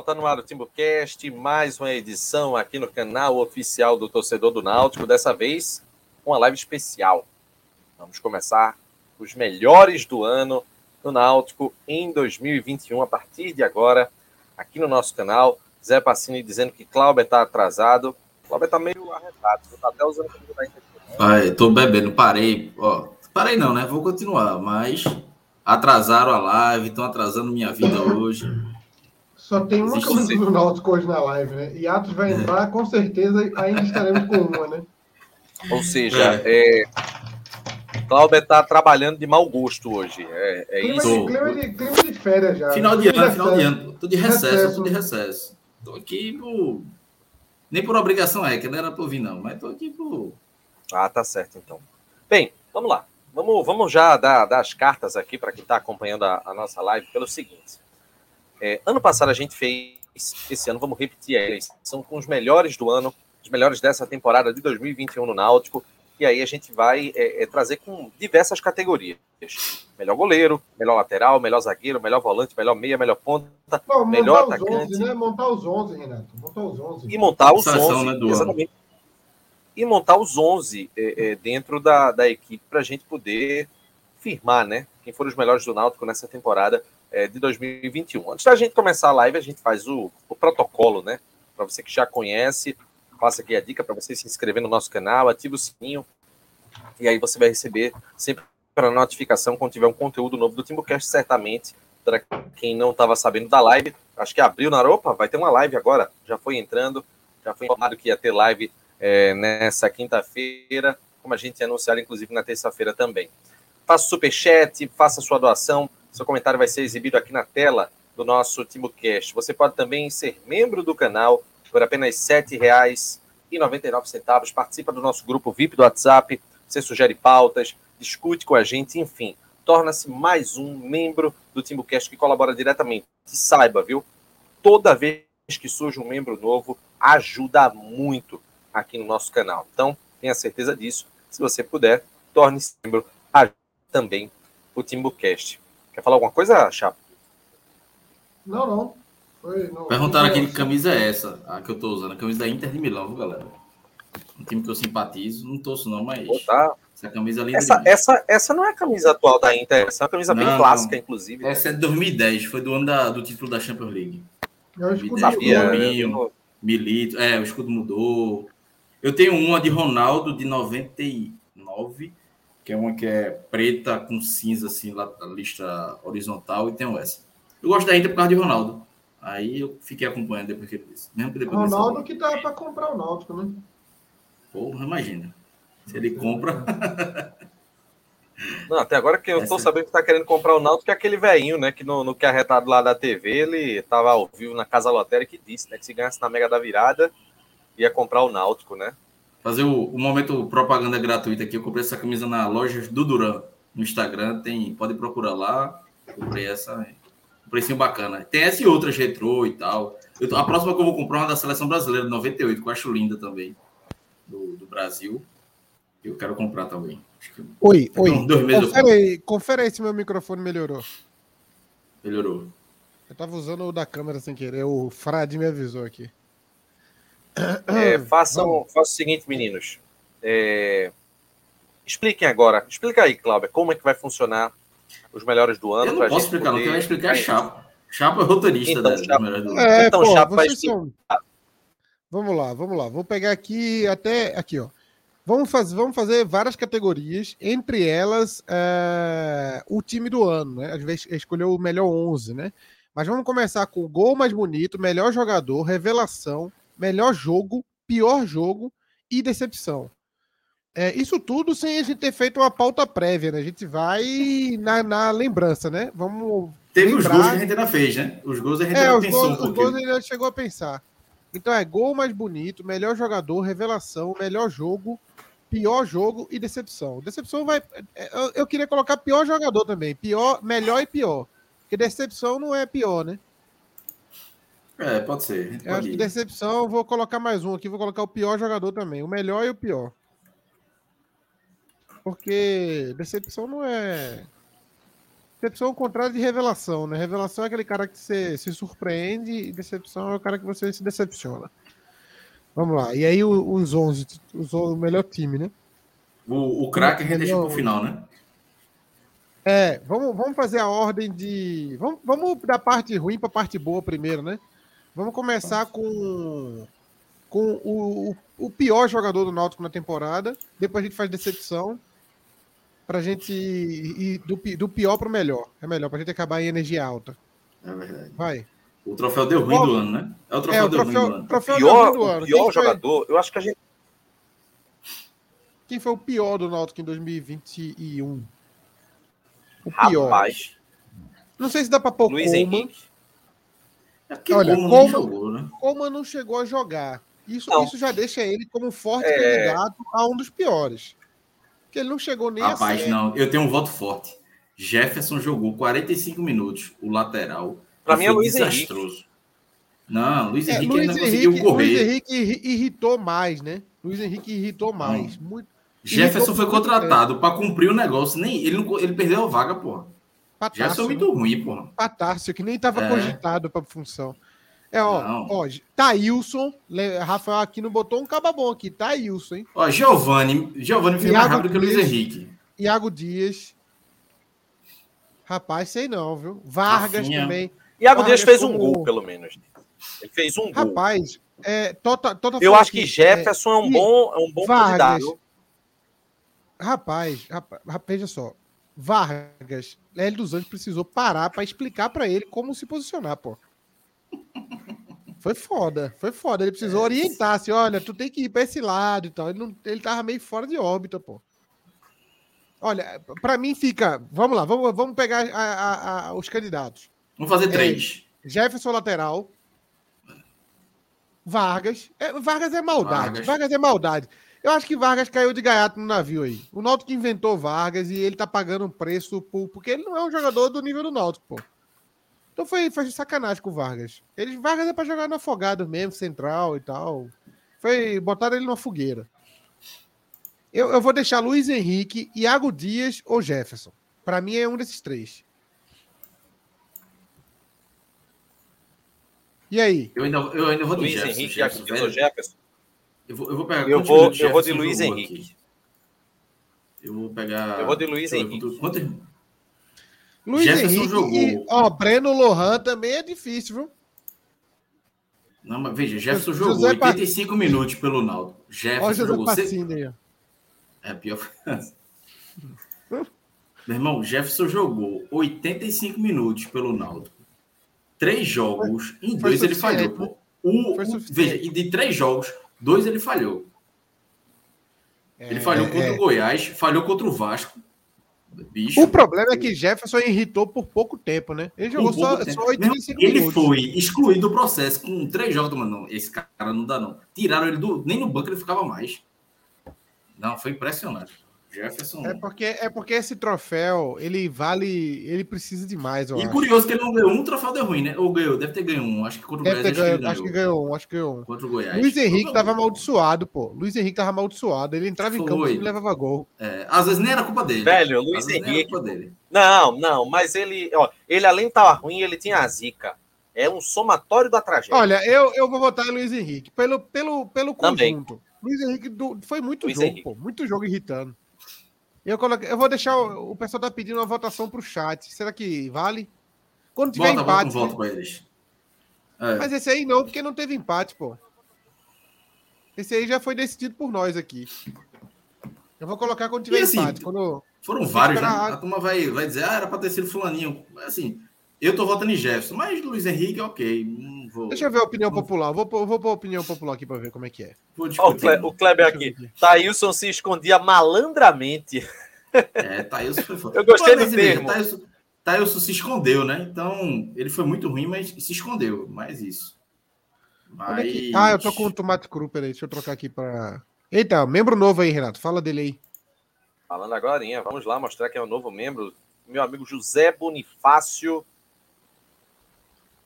pessoal, tá no ar o TimbuCast, mais uma edição aqui no canal oficial do Torcedor do Náutico, dessa vez uma live especial. Vamos começar os melhores do ano no Náutico em 2021, a partir de agora, aqui no nosso canal. Zé Passini dizendo que Cláudio está atrasado. Cláudio está meio arretado, tá até usando camisa da. Pai, tô bebendo, parei. Ó, parei não, né? Vou continuar, mas atrasaram a live, estão atrasando minha vida hoje. Só tem uma camisa do Náutico hoje na live, né? E Atos vai entrar, com certeza ainda estaremos com uma, né? Ou seja, é. é Cláudio está trabalhando de mau gosto hoje. É, é clima isso. De, clima, de, clima de férias já. Final de ano, final de ano. Tô de recesso, recesso. tô de recesso. Tô aqui por. Nem por obrigação é, que não era por vir, não, mas tô aqui por. Ah, tá certo, então. Bem, vamos lá. Vamos, vamos já dar, dar as cartas aqui para quem está acompanhando a, a, nossa live pelo seguinte. É, ano passado a gente fez, esse ano vamos repetir a eleição com os melhores do ano, os melhores dessa temporada de 2021 no Náutico, e aí a gente vai é, é, trazer com diversas categorias. Melhor goleiro, melhor lateral, melhor zagueiro, melhor volante, melhor meia, melhor ponta, Não, melhor atacante. 11, né? Montar os 11, Renato. Montar os 11. E montar os 11, né, exatamente. E montar os 11 é, é, dentro da, da equipe para a gente poder firmar, né? Quem foram os melhores do Náutico nessa temporada é, de 2021. Antes da gente começar a live, a gente faz o, o protocolo, né? Para você que já conhece, passa aqui a dica para você se inscrever no nosso canal, ativa o sininho, e aí você vai receber sempre para notificação quando tiver um conteúdo novo do Timbucast, certamente. Para quem não estava sabendo da live, acho que abriu na Europa, vai ter uma live agora, já foi entrando, já foi informado que ia ter live é, nessa quinta-feira, como a gente ia anunciar, inclusive, na terça-feira também. Faça superchat, faça sua doação, seu comentário vai ser exibido aqui na tela do nosso TimbuCast. Você pode também ser membro do canal por apenas R$ 7,99. Participa do nosso grupo VIP do WhatsApp, você sugere pautas, discute com a gente, enfim. Torna-se mais um membro do TimbuCast que colabora diretamente. E saiba, viu? Toda vez que surge um membro novo, ajuda muito aqui no nosso canal. Então, tenha certeza disso. Se você puder, torne-se membro. Ajude também o TimbuCast. Quer falar alguma coisa, Chapa? Não, não. Foi, não Perguntaram aqui que camisa é essa, a que eu tô usando. A camisa da Inter de Milão, viu, galera? Um time que eu simpatizo. Não torço, não, mas. tá. Essa camisa ali. Essa, essa, essa não é a camisa atual da Inter, essa é uma camisa não, bem clássica, não. inclusive. Essa né? é de 2010, foi do ano da, do título da Champions League. É o escudo mudou. Milito, é, o escudo mudou. Eu tenho uma de Ronaldo de 99 que é uma que é preta com cinza, assim, lá, lista horizontal, e tem essa. Eu gosto da Inter por causa de Ronaldo. Aí eu fiquei acompanhando depois que ele disse. Mesmo depois Ronaldo que dá para comprar o Náutico, né? Porra, imagina. Se ele compra. Não, até agora que eu tô sabendo que tá querendo comprar o Náutico, que é aquele velhinho, né? Que no, no que arretado lá da TV, ele tava ao vivo na Casa Lotérica e disse, né? Que se ganhasse na Mega da Virada, ia comprar o Náutico, né? Fazer o, o, momento propaganda gratuita aqui. Eu comprei essa camisa na loja do Duran, no Instagram. Tem, pode procurar lá. Comprei essa. Um precinho bacana. Tem essa e outras retrô e tal. Eu, a próxima que eu vou comprar é uma da seleção brasileira, 98, que eu acho linda também. Do, do Brasil. Eu quero comprar também. oi, oi. Meses confere, aí, confere aí se meu microfone melhorou. Melhorou. Eu tava usando o da câmera sem querer. O Frade me avisou aqui. É, façam, façam o seguinte, meninos. É, expliquem agora. Explica aí, Cláudio, como é que vai funcionar os melhores do ano. Eu não posso explicar, poder... não. Quem vai explicar é Chapa. Chapa é roteirista então, da, Chapa... do é, então, pô, Chapa vai explicar. São... Vamos lá, vamos lá. Vou pegar aqui até aqui, ó. Vamos fazer, vamos fazer várias categorias, entre elas é, o time do ano, né? A gente vai escolher o melhor 11, né? Mas vamos começar com o gol mais bonito, melhor jogador, revelação, melhor jogo, pior jogo e decepção. É, isso tudo sem a gente ter feito uma pauta prévia, né? A gente vai na, na lembrança, né? Vamos. Teve lembrar... os gols que a gente ainda fez, né? Os gols a gente é, ainda pensou gols, um. Os gols a gente chegou a pensar. Então é gol mais bonito, melhor jogador, revelação, melhor jogo, pior jogo e decepção. Decepção vai. É, eu, eu queria colocar pior jogador também. Pior, melhor e pior. Porque decepção não é pior, né? É, pode ser. Pode acho que decepção, vou colocar mais um aqui, vou colocar o pior jogador também. O melhor e o pior. Porque decepção não é. Decepção é o contrário de revelação, né? Revelação é aquele cara que você se surpreende e decepção é o cara que você se decepciona. Vamos lá. E aí os 11, os, o melhor time, né? O, o craque a gente deixa pro final, né? É, vamos, vamos fazer a ordem de. Vamos, vamos da parte ruim para a parte boa primeiro, né? Vamos começar com, com o, o pior jogador do Náutico na temporada. Depois a gente faz decepção. Pra gente ir do, do pior pro melhor. É melhor, pra gente acabar em energia alta. É verdade. Vai. O troféu deu ruim do ano, né? É o troféu, é, o deu troféu, ruim do ano. Troféu pior, do ano. O pior jogador, eu acho que a gente. Quem foi o pior do Náutico em 2021? O pior. Rapaz. Não sei se dá pra pôr Luiz Henrique. É Olha, como, não jogou, né? como não chegou a jogar. Isso, isso já deixa ele como forte é... candidato a um dos piores. Porque ele não chegou nem Rapaz, a não, eu tenho um voto forte. Jefferson jogou 45 minutos, o lateral. Para mim é Luiz desastroso. Henrique. Não, Luiz é, Henrique Luiz ainda Henrique, conseguiu correr. Luiz Henrique irritou mais, né? Luiz Henrique irritou mais. Muito, Jefferson foi contratado para cumprir o negócio. Nem, ele, não, ele perdeu a vaga, porra. Patácio, Jefferson é muito ruim, porra. Patácio, que nem estava é. cogitado para função. É, ó, não. ó, Thailson, Rafael aqui não botou um caba bom aqui, Thailson, hein? Ó, Giovanni, Giovanni fez mais rápido Dias, que o Luiz Henrique. Iago Dias. Rapaz, sei não, viu? Vargas Rafinha. também. Iago Vargas Dias fez um gol, pelo menos. Ele fez um gol. Rapaz, é, tota, tota Eu acho que Jefferson é, é um bom, é um bom Vargas, candidato. Rapaz, rapaz, veja só. Vargas, Hélio dos Anjos precisou parar para explicar para ele como se posicionar, pô. Foi foda, foi foda. Ele precisou é. orientar, assim, olha, tu tem que ir para esse lado e tal. Ele, não, ele tava meio fora de órbita, pô. Olha, para mim fica. Vamos lá, vamos, vamos pegar a, a, a, os candidatos. Vamos fazer três. É, Jefferson lateral. Vargas. É, Vargas é maldade. Vargas. Vargas. é maldade. Eu acho que Vargas caiu de gaiato no navio aí. O Náutico inventou Vargas e ele tá pagando um preço por, porque ele não é um jogador do nível do Náutico, pô. Então foi, foi sacanagem com o Vargas. Ele, Vargas é para jogar no afogado mesmo, central e tal. Foi botar ele numa fogueira. Eu, eu vou deixar Luiz Henrique, Iago Dias ou Jefferson. Para mim é um desses três. E aí? Eu ainda, eu ainda vou Luiz Jefferson, Henrique, Iago Dias ou Jefferson? Eu vou, eu vou pegar. Eu vou, eu vou de Luiz Henrique. Aqui. Eu vou pegar. Eu vou de Luiz Henrique. Quanto, Luiz Jefferson Henrique jogou. E, ó, Breno Lohan também é difícil, viu? Não, mas veja, Jefferson José jogou 85 minutos pelo Naldo. Jefferson jogou. Pacini, É pior. Meu irmão, Jefferson jogou 85 minutos pelo Naldo. Três jogos, em dois ele falhou. Um, um, veja, e de três jogos, dois ele falhou. É, ele falhou contra é. o Goiás, falhou contra o Vasco Bicho, o problema é que Jefferson irritou por pouco tempo, né? Ele jogou só, só 85 Ele minutos. foi excluído do processo com três jogos, mano. Esse cara não dá, não. Tiraram ele do. Nem no banco ele ficava mais. Não, foi impressionante. Jefferson. É porque, é porque esse troféu, ele vale. Ele precisa demais. e acho. curioso que ele não ganhou um troféu de ruim, né? Ou ganhou, deve ter ganho um. Acho que contra o Goiás. Ganhou, acho, que acho que ganhou um, acho que ganhou um. Contra o Goiás. Luiz Henrique tava amaldiçoado, pô. Luiz Henrique tava amaldiçoado. Ele entrava Foi. em campo e levava gol. É, às vezes nem era culpa dele. Velho, Luiz Henrique. Não, não, mas ele, ó, ele além de estar ruim, ele tinha a zica. É um somatório da tragédia. Olha, eu, eu vou votar em Luiz Henrique. Pelo, pelo, pelo conjunto. Luiz Henrique do, foi muito Luiz jogo, Henrique. pô. Muito jogo irritando. Eu, coloquei, eu vou deixar. O, o pessoal tá pedindo uma votação pro chat. Será que vale? Quando tiver Volta, empate. Volta, né? eles. É. Mas esse aí não, porque não teve empate, pô. Esse aí já foi decidido por nós aqui. Eu vou colocar quando tiver assim, empate. Quando... Foram vários, né? A turma vai, vai dizer, ah, era pra ter sido fulaninho. Assim, eu tô votando em Jefferson, mas Luiz Henrique, ok. Vou... Deixa eu ver a opinião popular. Vou, vou pôr a opinião popular aqui para ver como é que é. Oh, o, Cle o Kleber aqui. Thailson se escondia malandramente. É, Thailson foi foda. Eu gostei do termo. Thailson, se escondeu, né? Então, ele foi muito ruim, mas se escondeu. Mais isso. Mas... Ah, eu tô com o tomate cru, peraí. Deixa eu trocar aqui para. Eita, membro novo aí, Renato. Fala dele aí. Falando agora, vamos lá mostrar que é um novo membro. Meu amigo José Bonifácio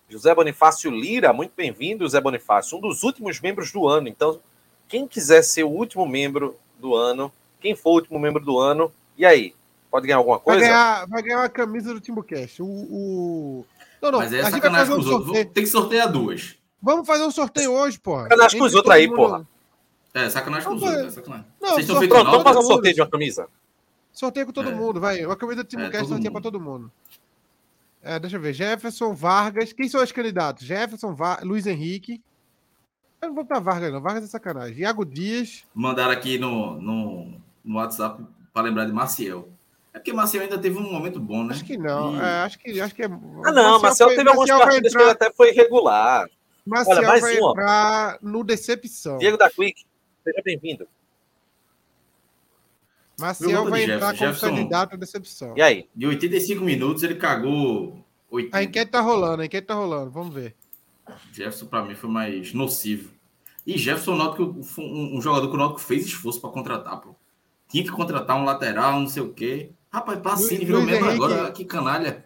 José Bonifácio Lira, muito bem-vindo, José Bonifácio, um dos últimos membros do ano. Então, quem quiser ser o último membro do ano, quem for o último membro do ano, e aí? Pode ganhar alguma coisa? Vai ganhar, vai ganhar uma camisa do Timbucast. O, o... Não, não. Mas é sacanagem com os outros. Tem que sortear duas. Vamos fazer um sorteio hoje, porra. Sacanagem com os outros aí, porra. É, sacanagem com os outros. É sacanagem. Não, Vocês estão feito Vamos fazer um sorteio de uma camisa. Sorteio com todo é. mundo, vai. Uma camisa do Timbucast é, sorteia pra todo mundo. É, deixa eu ver. Jefferson, Vargas. Quem são os candidatos? Jefferson, Var... Luiz Henrique. Eu não vou pra Vargas, não. Vargas é sacanagem. Iago Dias. Mandaram aqui no, no, no WhatsApp para lembrar de Maciel. É porque Marcel ainda teve um momento bom, né? Acho que não. E... É, acho, que, acho que é. Ah, não, Marcel, teve algumas partidas entrar... que ele até foi regular. Marcel Olha, mais vai uma. entrar no Decepção. Diego da Quick, seja bem-vindo. Marcel vai entrar como Jefferson, candidato à decepção. E aí? De 85 minutos ele cagou 80. A enquete tá rolando, a enquete tá rolando, vamos ver. Jefferson para mim foi mais nocivo. E Jefferson, nota que um, um jogador que o Náutico fez esforço para contratar, pô. Tinha que contratar um lateral, não sei o quê. Rapaz, Pacini virou membro agora, que canalha.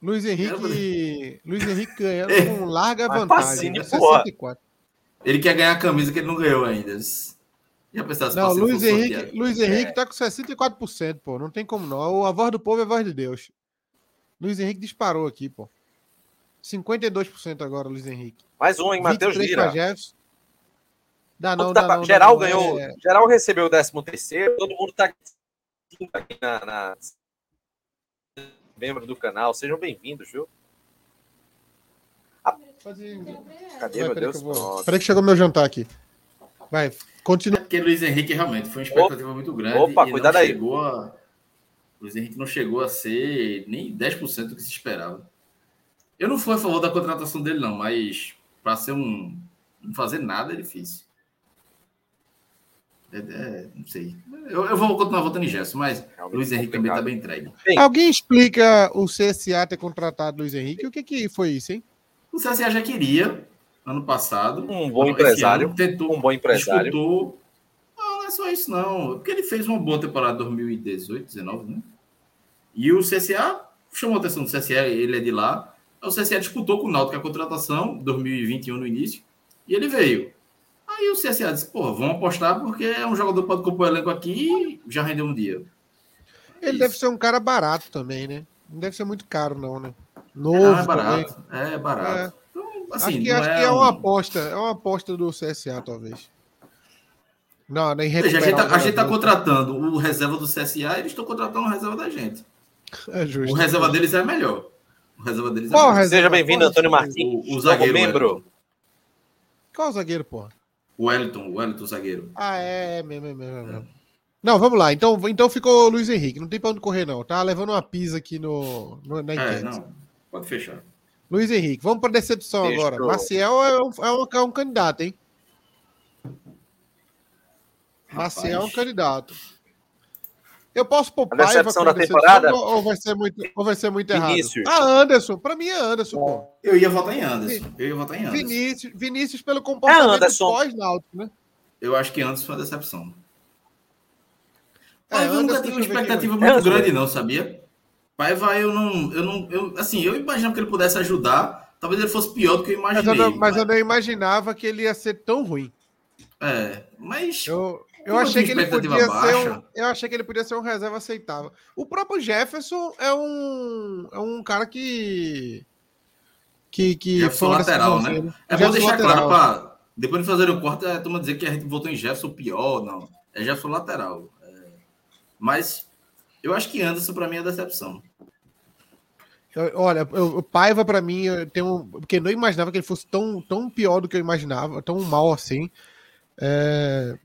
Luiz Henrique, Luiz Henrique ganhando com larga vantagem. Pacini, 64. Ele quer ganhar a camisa que ele não ganhou ainda. Já pensasse não, Luiz Henrique, Luiz Henrique é. tá com 64%, pô. Não tem como não. A voz do povo é a voz de Deus. Luiz Henrique disparou aqui, pô. 52% agora, Luiz Henrique. Mais um, hein, Matheus Lira. Dá não, dá, não, geral dá, ganhou. É... Geral recebeu o 13 terceiro. Todo mundo tá aqui na, na... membro do canal. Sejam bem-vindos, viu? Ah, cadê, meu Deus? Peraí que chegou meu jantar aqui. Vai, continua. É porque Luiz Henrique realmente foi uma expectativa Opa, muito grande. Opa, cuidado aí. A... Luiz Henrique não chegou a ser nem 10% do que se esperava. Eu não fui a favor da contratação dele, não, mas para ser um. Não fazer nada é difícil. É, é, não sei. Eu, eu, vou continuar votando em Gerson, mas Realmente Luiz Henrique complicado. também está bem entregue. Bem, Alguém explica o CSA ter contratado Luiz Henrique? O que, que foi isso, hein? O CSA já queria, ano passado. Um bom empresário. Ano, tentou, um bom empresário. Disputou. Não, não é só isso, não. Porque ele fez uma boa temporada 2018, 19, né? E o CSA chamou a atenção do CSA, ele é de lá. O CSA disputou com o Náutico a contratação, 2021 no início, e ele veio. Aí o CSA disse, pô, vamos apostar porque é um jogador que pode compor elenco aqui e já rendeu um dia. Ele Isso. deve ser um cara barato também, né? Não deve ser muito caro, não, né? Novo. é barato. Também. É barato. É. Assim, acho que, acho é, que é uma aposta. É uma aposta do CSA, talvez. Não, nem Veja, a gente, tá, a gente tá contratando o reserva do CSA e eles estão contratando o reserva da gente. É justo. O reserva deles é melhor. O reserva deles Qual é melhor. Seja bem-vindo, Antônio Martins. O, o zagueiro. Membro. Qual o zagueiro, porra? O Wellington, o Wellington zagueiro. Ah, é, é mesmo, é mesmo, é mesmo. Não, vamos lá. Então, então ficou o Luiz Henrique. Não tem pra onde correr, não. Tá levando uma pisa aqui no, no na é, enquete. É, não. Pode fechar. Luiz Henrique. Vamos para decepção Fechou. agora. Maciel é um, é, um, é um candidato, hein? Rapaz. Maciel é um candidato. Eu posso pôr Paiva a decepção da temporada ou vai ser muito, ou vai ser muito errado? Vinícius. Ah, Anderson. Para mim é Anderson, pô. Eu ia votar em Anderson. Eu ia votar em Anderson. Vinícius, Vinícius pelo comportamento é pós-náutico, né? Eu acho que Anderson foi uma decepção. É, Paiva eu nunca tive uma expectativa muito é, grande, não, sabia? Paiva, eu não, eu não, eu, assim, eu imaginava que ele pudesse ajudar. Talvez ele fosse pior do que eu imaginei. Mas eu não, mas eu não imaginava que ele ia ser tão ruim. É, mas eu, eu achei que ele podia baixa. ser um, eu achei que ele podia ser um reserva aceitável. O próprio Jefferson é um é um cara que que que Jefferson lateral, né? É bom deixar lateral. claro para depois de fazer o corte, é turma dizer que a gente votou em Jefferson pior, não. É Jefferson lateral. É... Mas eu acho que Anderson para mim é decepção. Olha, o Paiva para mim tem um, porque eu não imaginava que ele fosse tão, tão pior do que eu imaginava, tão mal assim. É,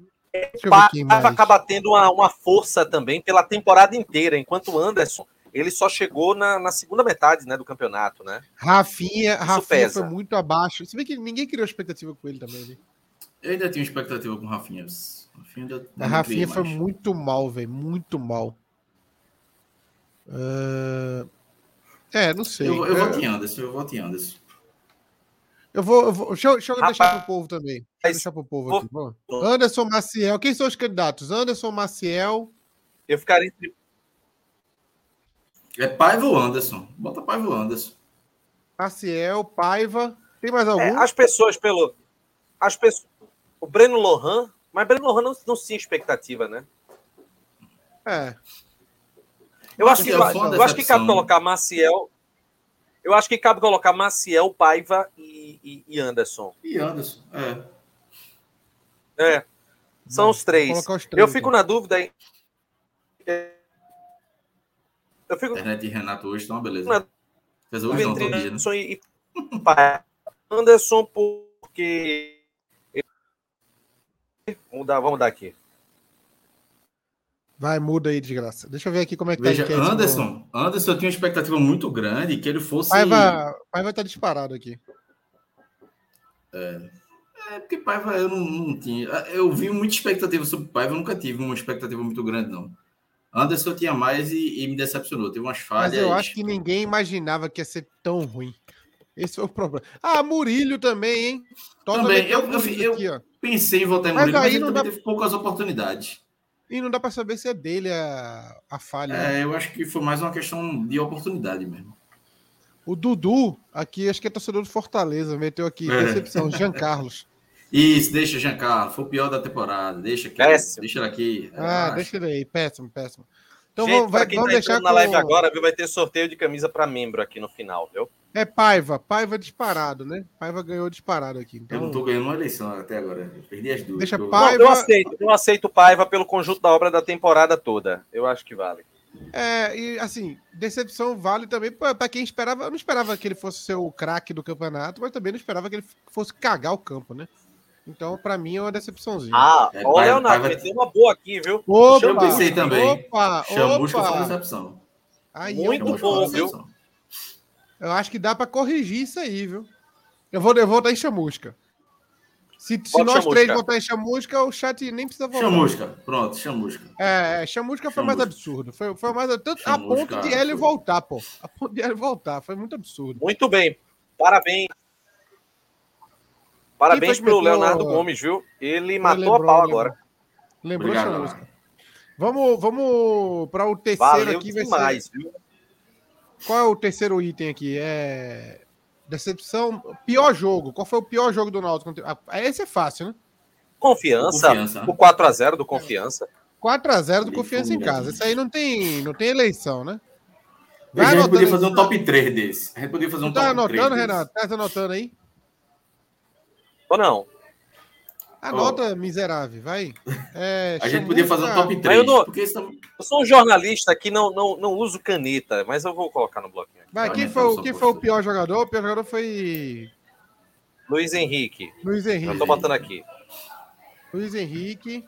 Paiva acaba tendo uma, uma força também pela temporada inteira, enquanto o Anderson ele só chegou na, na, segunda metade né, do campeonato, né? Rafinha, Rafinha foi muito abaixo. Se bem que ninguém criou expectativa com ele também, né? Eu ainda tinha expectativa com o Rafinha. Rafinha a Rafinha foi mais. muito mal, velho. Muito mal. Uh... É, não sei. Eu, eu é... voto em Anderson, eu voto em Anderson. Eu vou, eu vou deixa, deixa eu Rapaz, deixar para o povo também. Deixa eu deixar para o povo aqui. Vamos. Anderson Maciel. Quem são os candidatos? Anderson Maciel. Eu ficaria entre. É Paiva ou Anderson? Bota Paiva ou Anderson. Maciel, Paiva. Tem mais algum? É, as pessoas pelo. As pessoas. O Breno Lohan. Mas Breno Lohan não, não tinha expectativa, né? É. Eu acho, que, eu, eu acho que cabe colocar Maciel. Eu acho que cabe colocar Maciel, Paiva e, e, e Anderson. E Anderson, é. É. São os três. os três. Eu fico então. na dúvida aí. Eu fico. Internet e Renato hoje estão uma beleza. Na... Resolveu entre dia, Anderson né? e, Anderson, porque. Vamos dar, vamos dar aqui. Vai, muda aí, desgraça. Deixa eu ver aqui como é que Veja, tá. Veja, Anderson, Anderson, eu tinha uma expectativa muito grande que ele fosse. Paiva, Paiva tá disparado aqui. É. É, porque Paiva eu não, não tinha. Eu vi muita expectativa sobre Paiva, eu nunca tive uma expectativa muito grande, não. Anderson tinha mais e, e me decepcionou. Teve umas falhas. Mas eu acho que ninguém imaginava que ia ser tão ruim. Esse foi o problema. Ah, Murilho também, hein? Toda também. Eu, eu, aqui, eu pensei em votar em Murilho, mas, aí mas ele também dá... teve poucas oportunidades. E não dá para saber se é dele a, a falha. É, né? eu acho que foi mais uma questão de oportunidade mesmo. O Dudu, aqui, acho que é torcedor do Fortaleza, meteu aqui, é. recepção, Jean Carlos. Isso, deixa Jean Carlos, foi o pior da temporada, deixa aqui. Péssimo. Deixa ele aqui. Ah, deixa ele aí, péssimo, péssimo. Então Gente, vamos, vai, quem vamos tá deixar na com... live agora, viu, vai ter sorteio de camisa para membro aqui no final, viu? É Paiva, Paiva disparado, né? Paiva ganhou disparado aqui. Então... Eu não tô ganhando uma eleição até agora. Eu perdi as duas. Deixa eu... Paiva. eu aceito, eu aceito Paiva pelo conjunto da obra da temporada toda. Eu acho que vale. É, e assim, decepção vale também para quem esperava. Eu não esperava que ele fosse ser o craque do campeonato, mas também não esperava que ele fosse cagar o campo, né? Então, para mim, é uma decepçãozinha. Ah, é, o Leonardo, vai... meteu uma boa aqui, viu? Opa, eu pensei também. Opa, Chamusca opa. foi decepção. Aí, Muito bom, viu? Eu acho que dá para corrigir isso aí, viu? Eu vou, eu vou dar em chamusca. Se, se nós chamusca. três votar em chamusca, o chat nem precisa votar. Chamusca, pronto, chamusca. É, é chamusca foi mais absurdo. Foi, foi mais. Tanto, chamusca, a ponto de ele voltar, pô. A ponto de ele voltar. Foi muito absurdo. Muito bem. Parabéns. Parabéns pro Leonardo Gomes, viu? Ele matou lembrou, a pau agora. Lembrou Obrigado, chamusca. Vamos, vamos para o terceiro Valeu aqui. Demais, ser... viu? Qual é o terceiro item aqui? É. Decepção. Pior jogo. Qual foi o pior jogo do Náutico? Ah, esse é fácil, né? Confiança. Confiança. O 4x0 do Confiança. 4x0 do Confiança em casa. Isso aí não tem, não tem eleição, né? Vai a gente podia fazer um top 3 desse. A gente podia fazer um tá top 3. Tá anotando, Renato? Tá anotando aí? Ou não? Anota, oh. miserável, vai. É, a gente podia fazer um top 3. Eu, não, eu, sou um jornalista que não, não, não uso caneta, mas eu vou colocar no bloquinho. Vai, quem, foi, quem foi o pior jogador? O pior jogador foi. Luiz Henrique. Luiz Henrique. Eu tô botando aqui. Luiz Henrique.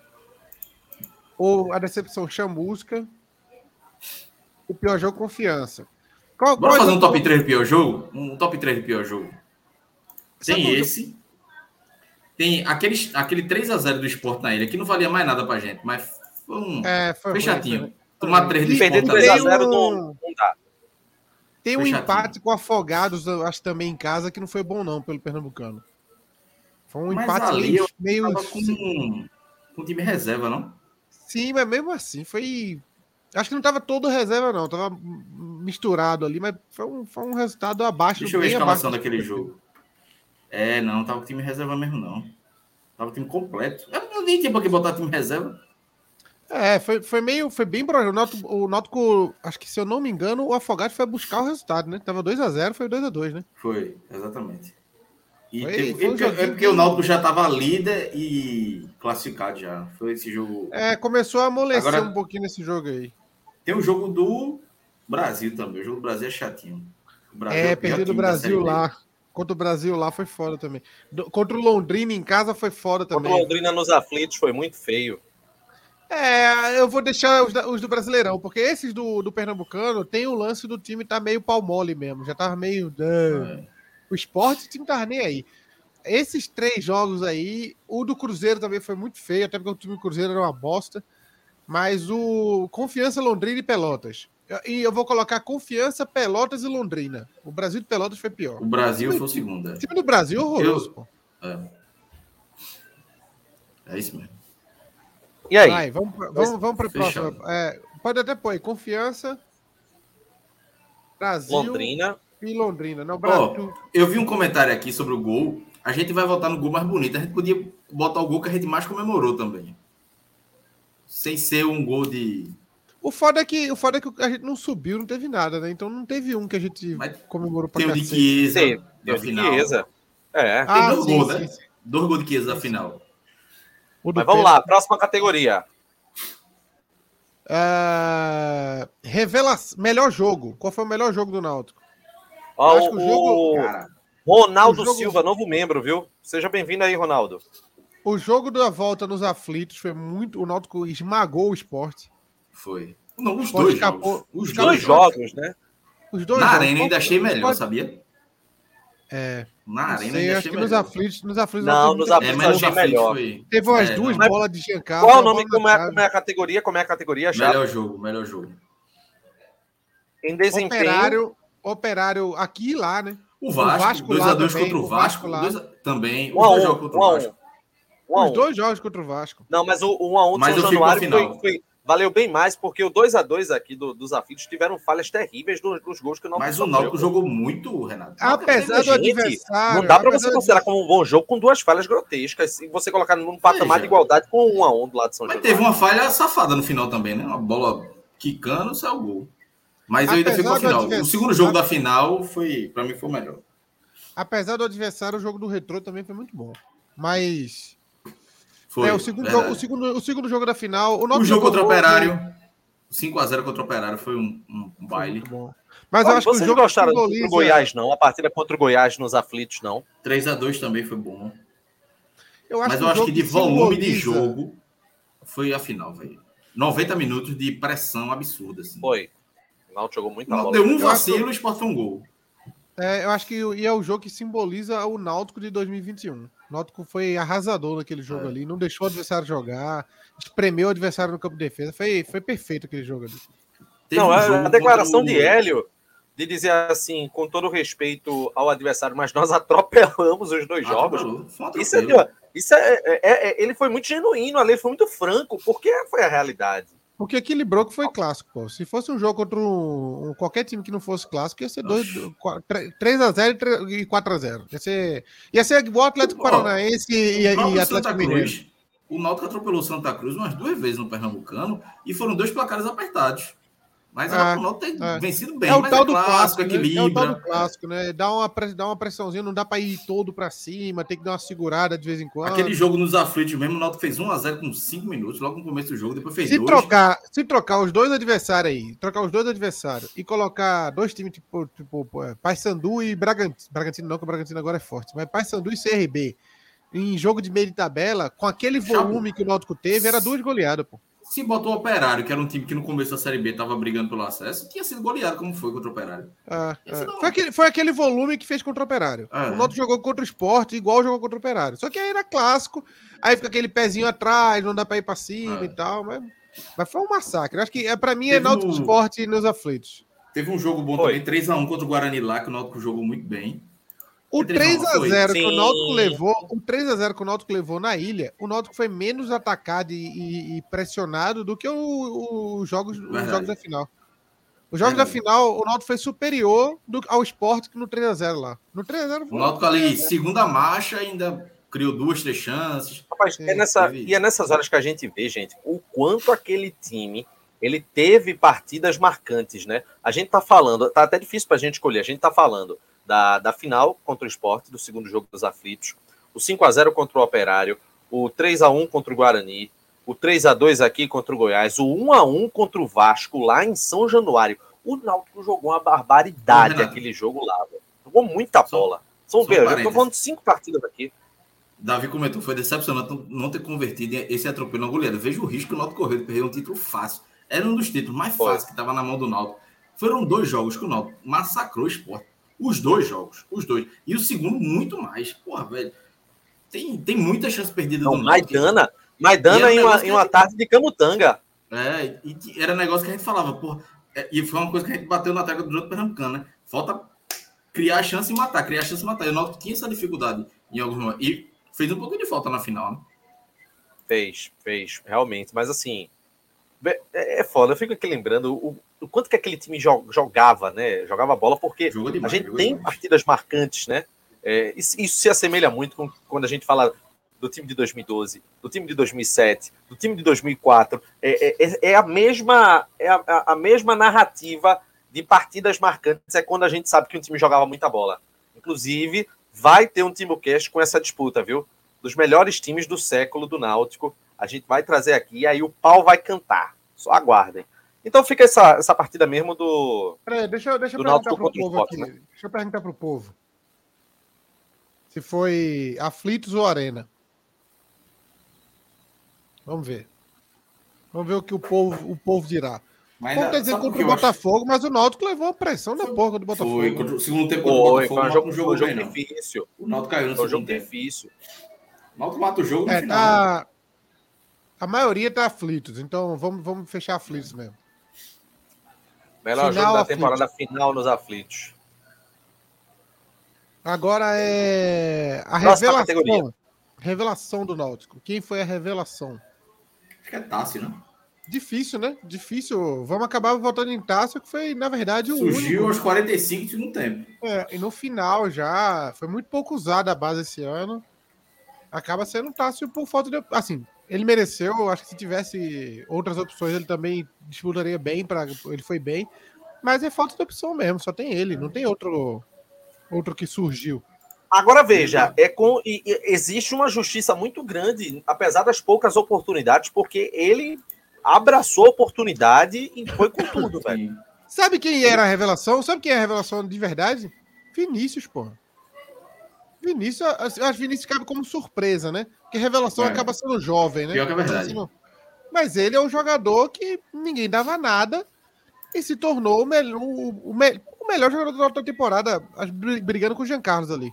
Ou a decepção chamusca. O pior jogo, confiança. Qual, Bora qual fazer um top 3 do pior jogo? Um top 3 do pior jogo. Tem esse. Tem aquele, aquele 3x0 do esporte na ilha, que não valia mais nada pra gente, mas foi um. É, foi, foi chatinho. Foi, Tomar 3 do esporte. Perder 3x0 não, não dá. Tem um empate com Afogados, acho também em casa, que não foi bom, não, pelo Pernambucano. Foi um mas empate ali meio. meio... Com, com time reserva, não? Sim, mas mesmo assim, foi. Acho que não estava todo reserva, não. Tava misturado ali, mas foi um, foi um resultado abaixo. Deixa eu ver a escalação daquele jogo. É, não, tava com time reserva mesmo, não. Tava o time completo. Eu não nem tinha pra que botar time reserva. É, foi, foi meio. Foi bem O Náutico, o Náutico, acho que se eu não me engano, o Afogado foi buscar o resultado, né? Tava 2x0, foi 2x2, né? Foi, exatamente. E foi, teve, foi um é porque o Náutico já tava líder e classificado já. Foi esse jogo. É, começou a amolecer Agora, um pouquinho nesse jogo aí. Tem o jogo do Brasil também. O jogo do Brasil é chatinho. Brasil é, é perder do Brasil lá. Contra o Brasil lá foi foda também. Contra o Londrina em casa foi foda também. Contra o Londrina nos aflitos foi muito feio. É, eu vou deixar os, os do Brasileirão, porque esses do, do Pernambucano tem o lance do time tá meio pau mole mesmo. Já tava meio. É. O esporte, o time tava nem aí. Esses três jogos aí, o do Cruzeiro também foi muito feio, até porque o time do Cruzeiro era uma bosta. Mas o Confiança Londrina e Pelotas. E eu vou colocar Confiança, Pelotas e Londrina. O Brasil de Pelotas foi pior. O Brasil foi o segundo. O time do Brasil é horroroso, eu... pô. É. é isso mesmo. E aí? Vai, vamos, vamos, vamos para a próxima. É, pode até pôr aí. Confiança, Brasil Londrina. e Londrina. Não, Brasil. Oh, eu vi um comentário aqui sobre o gol. A gente vai votar no gol mais bonito. A gente podia botar o gol que a gente mais comemorou também. Sem ser um gol de O foda, é que, o foda é que a gente não subiu, não teve nada, né? Então não teve um que a gente Mas comemorou pra Tem o de. Chiesa deu de final. Chiesa. É. Ah, Tem dois sim, gols, né? sim. Dois gols de Chiesa da final. O Mas vamos Pedro. lá, próxima categoria. Ah, revela... Melhor jogo. Qual foi o melhor jogo do Náutico? Ó, acho que o o jogo- Cara, Ronaldo o jogo- Silva, novo membro, viu? Seja bem-vindo aí, Ronaldo. O jogo da volta nos aflitos foi muito. O Náutico esmagou o esporte. Foi. Não, os dois escapou- jogos. Os dois jogos. né? Os dois Na jogos. arena ainda achei melhor, pode- sabia? É, Na arena sei, ainda achei que nos melhor. aflitos, nos aflitos Não, nos aflitos É, achei melhor. foi Teve umas É, duas não. bolas de Giancarlo. Qual é o nome, como é, como é a categoria? Como é a categoria, já? melhor jogo, melhor jogo. Em desempenho. Operário, operário aqui e lá, né? O Vasco, Vasco lá 2x2 também, contra o o Vasco, dois também, Um os a dois um, jogos contra um o. Vasco. Os dois jogos contra o Vasco. Não, mas o 1 um a 1 de Mas São Januário foi, foi- valeu bem mais, porque o 2 a 2 aqui do- dos aflitos tiveram falhas terríveis dos, dos gols que o Náutico Mas o. Náutico jogou muito, Renato. Apesar do gente, adversário. Não dá para apesar você considerar como um bom jogo com duas falhas grotescas. E você colocar num patamar Veja. de igualdade com um a um do lado de São Mas Januário. teve uma falha safada no final também, né? Uma bola quicando, saiu o gol. Mas eu ainda Apesar fico com a final. adversário- O segundo jogo da final foi, para mim, foi o melhor. Apesar do adversário, o jogo do Retrô também foi muito bom. Mas. Foi. é, o, segundo verdade. jogo, o, segundo, o segundo jogo da final. O, O jogo contra o Operário, né? 5x0 contra o Operário, foi um, um- um Foi baile. muito bom. Mas eu Olha, acho que o vocês jogo gostaram do simboliza- Goiás, não? A partida contra o Goiás nos aflitos, não. 3x2 também foi bom. Eu acho Mas eu acho que de volume de jogo foi a final, velho. 90 minutos de pressão absurda. Assim. Foi. O Náutico jogou muita Não, bola. deu um Eu vacilo e o Sport foi um gol. É, eu acho que e é o jogo que simboliza o Náutico de 2021. O Náutico foi arrasador naquele jogo É. ali, não deixou o adversário jogar, espremeu o adversário no campo de defesa. Foi, foi perfeito aquele jogo ali. Teve Não, um a- jogo a declaração de Hélio de dizer assim, com todo respeito ao adversário, mas nós atropelamos os dois jogos. Atropelou. Foi um Isso, é, isso é, é- é- ele foi muito genuíno ali, ele foi muito franco, porque foi a realidade. Porque equilibrou que foi clássico, pô. Se fosse um jogo contra um, um- qualquer time que não fosse clássico, ia ser 3x0 e 4x0. Ia ser, ia ser igual Atlético Paranaense e, e Atlético Mineiro. O Náutico atropelou o Santa Cruz umas duas vezes no Pernambucano e foram dois placares apertados. Mas o Náutico tem é. vencido bem, É o tal é do clássico, clássico, né? É o tal do clássico, né? Dá uma, dá uma pressãozinha, não dá pra ir todo pra cima, tem que dar uma segurada de vez em quando. Aquele jogo nos aflitos mesmo, o Náutico fez 1x0 com 5 minutos, logo no começo do jogo, depois fez se 2. trocar, se trocar os dois adversários aí, trocar os dois adversários e colocar dois times tipo, tipo é, Paysandu e Bragantino, Bragantino não, que o Bragantino agora é forte, mas Paysandu e CRB em jogo de meio de tabela, com aquele volume que o Náutico teve, era duas goleadas, pô. Se botou o Operário, que era um time que no começo da Série B tava brigando pelo acesso, tinha sido goleado como foi contra o Operário. Ah, ah. não. Foi, aquele, foi aquele volume que fez contra o Operário. É. O Náutico jogou contra o Sport, igual jogou contra o Operário. Só que aí era clássico, aí fica aquele pezinho atrás, não dá pra ir pra cima É. e tal, mas, mas foi um massacre. Acho que é, pra mim é Náutico um- Sport nos aflitos. Teve um jogo bom Foi. também, 3x1 contra o Guarani lá, que o Náutico jogou muito bem. O Foi 3 a 1, 3x0 que o. Náutico levou, o 3x0 que o Náutico levou na ilha, o Náutico foi menos atacado e, e- pressionado do que o- os jogos, os jogos da final. Os jogos da Verdade. final, o Náutico foi superior do- ao esporte que no 3x0 lá. No 3x0 O Náutico ali, segunda marcha, ainda criou duas, três chances. Rapaz, Sim, é nessa, teve- e é nessas horas que a gente vê, gente, o quanto aquele time ele teve partidas marcantes, né? A gente tá falando, tá até difícil pra gente escolher, a gente tá falando da, da final contra o esporte, do segundo jogo dos aflitos, o 5 a 0 contra o Operário, o 3 a 1 contra o Guarani, o 3 a 2 aqui contra o Goiás, o 1 a 1 contra o Vasco lá em São Januário. O Náutico jogou uma barbaridade Renato. aquele jogo lá, velho. Jogou muita Só- bola. São, veja, eu tô falando cinco partidas aqui. Davi comentou, foi decepcionante não- ter convertido esse atropelo na goleada. Veja o risco que o Náutico correu de perder um título fácil. Era um dos títulos mais fáceis que estava na mão do Náutico. Foram dois jogos que o Náutico massacrou o esporte. Os dois jogos, os dois. E o segundo, muito mais. Porra, velho. Tem, tem muita chance perdida Não, do. Maidana, Maidana um em uma, em que uma gente- tarde de Camutanga. É, e que era negócio que a gente falava, porra. é, e foi uma coisa que a gente bateu na tecla do outro Pernambucano, né? Falta criar a chance e matar, criar a chance e matar. E o Náutico tinha essa dificuldade em alguns momentos. E fez um pouco de falta na final, né? Fez, fez, realmente. Mas assim, é, é foda. Eu fico aqui lembrando o, o quanto que aquele time jo- jogava, né? Jogava bola, porque Jogou a demais. gente tem demais. partidas marcantes, né? É, isso, isso se assemelha muito com quando a gente fala do time de 2012, do time de 2007, do time de 2004. É, é, é a mesma é a, a, mesma narrativa de partidas marcantes. É quando a gente sabe que um time jogava muita bola. Inclusive, vai ter um Timocast com essa disputa, viu? Dos melhores times do século do Náutico. A gente vai trazer aqui e aí o pau vai cantar. Só aguardem. Então fica essa, essa partida mesmo do. Peraí, deixa, deixa eu perguntar pro povo aqui. Né? Deixa eu perguntar pro povo. Se foi aflitos ou arena. Vamos ver. Vamos ver o que o povo, o povo dirá. Mas Como tá dizendo contra o Botafogo, mas o Náutico levou a pressão da porra do Botafogo. Foi, contra o segundo tempo do Botafogo, foi um jogo, jogo, jogo difícil. O Náutico caiu no foi um jogo tempo. difícil. O Náutico mata o jogo no é, final. Tá... A maioria tá aflitos, então vamos, vamos fechar aflitos mesmo. Melhor final, jogo da temporada final nos aflitos. Agora é a revelação. Categoria. Revelação do Náutico. Quem foi a revelação? Acho que é Tássio, né? Difícil, né? Difícil. Vamos acabar voltando em Tássio, que foi, na verdade, o Surgiu único. aos 45 de um tempo. É, e no final já. Foi muito pouco usada a base esse ano. Acaba sendo Tássio por falta de. Assim, ele mereceu. Acho que se tivesse outras opções, ele também disputaria bem. Pra, ele foi bem. Mas é falta de opção mesmo. Só tem ele. Não tem outro, outro que surgiu. Agora veja, é com e, e, existe uma justiça muito grande, apesar das poucas oportunidades, porque ele abraçou a oportunidade e foi com tudo, velho. Sabe quem era a revelação? Sabe quem é a revelação de verdade? Vinícius, porra. Vinícius, acho que Vinícius cabe como surpresa, né? Porque revelação é. acaba sendo jovem, né? Pior que é verdade. Mas ele é um jogador que ninguém dava nada e se tornou o, melhor, o, o, o melhor jogador da temporada, brigando com o Jean Carlos ali.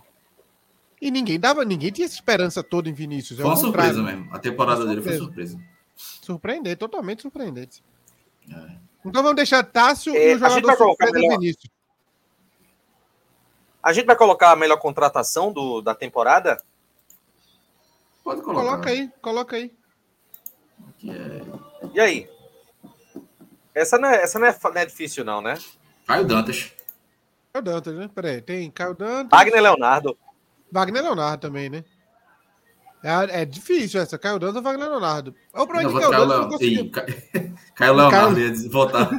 E ninguém dava, ninguém tinha essa esperança toda em Vinícius. É foi uma surpresa mesmo. A temporada dele foi surpresa. Surpreendente, totalmente surpreendente. É. Então vamos deixar Tássio é, e o jogador surpresa melhor... Vinícius. A gente vai colocar a melhor contratação do, da temporada? Pode colocar. Coloca aí, coloca aí. É... E aí? Essa não é, essa não é, não é difícil, não, né? Caio Dantas. Caio Dantas, né? Peraí, tem Caio Dantas. Wagner Leonardo. Wagner Leonardo também, né? É, é difícil essa. Caio Dantas ou Wagner Leonardo? Ou pra onde Caio Dantas não conseguiu. Caio Leonardo Caio... ia votar.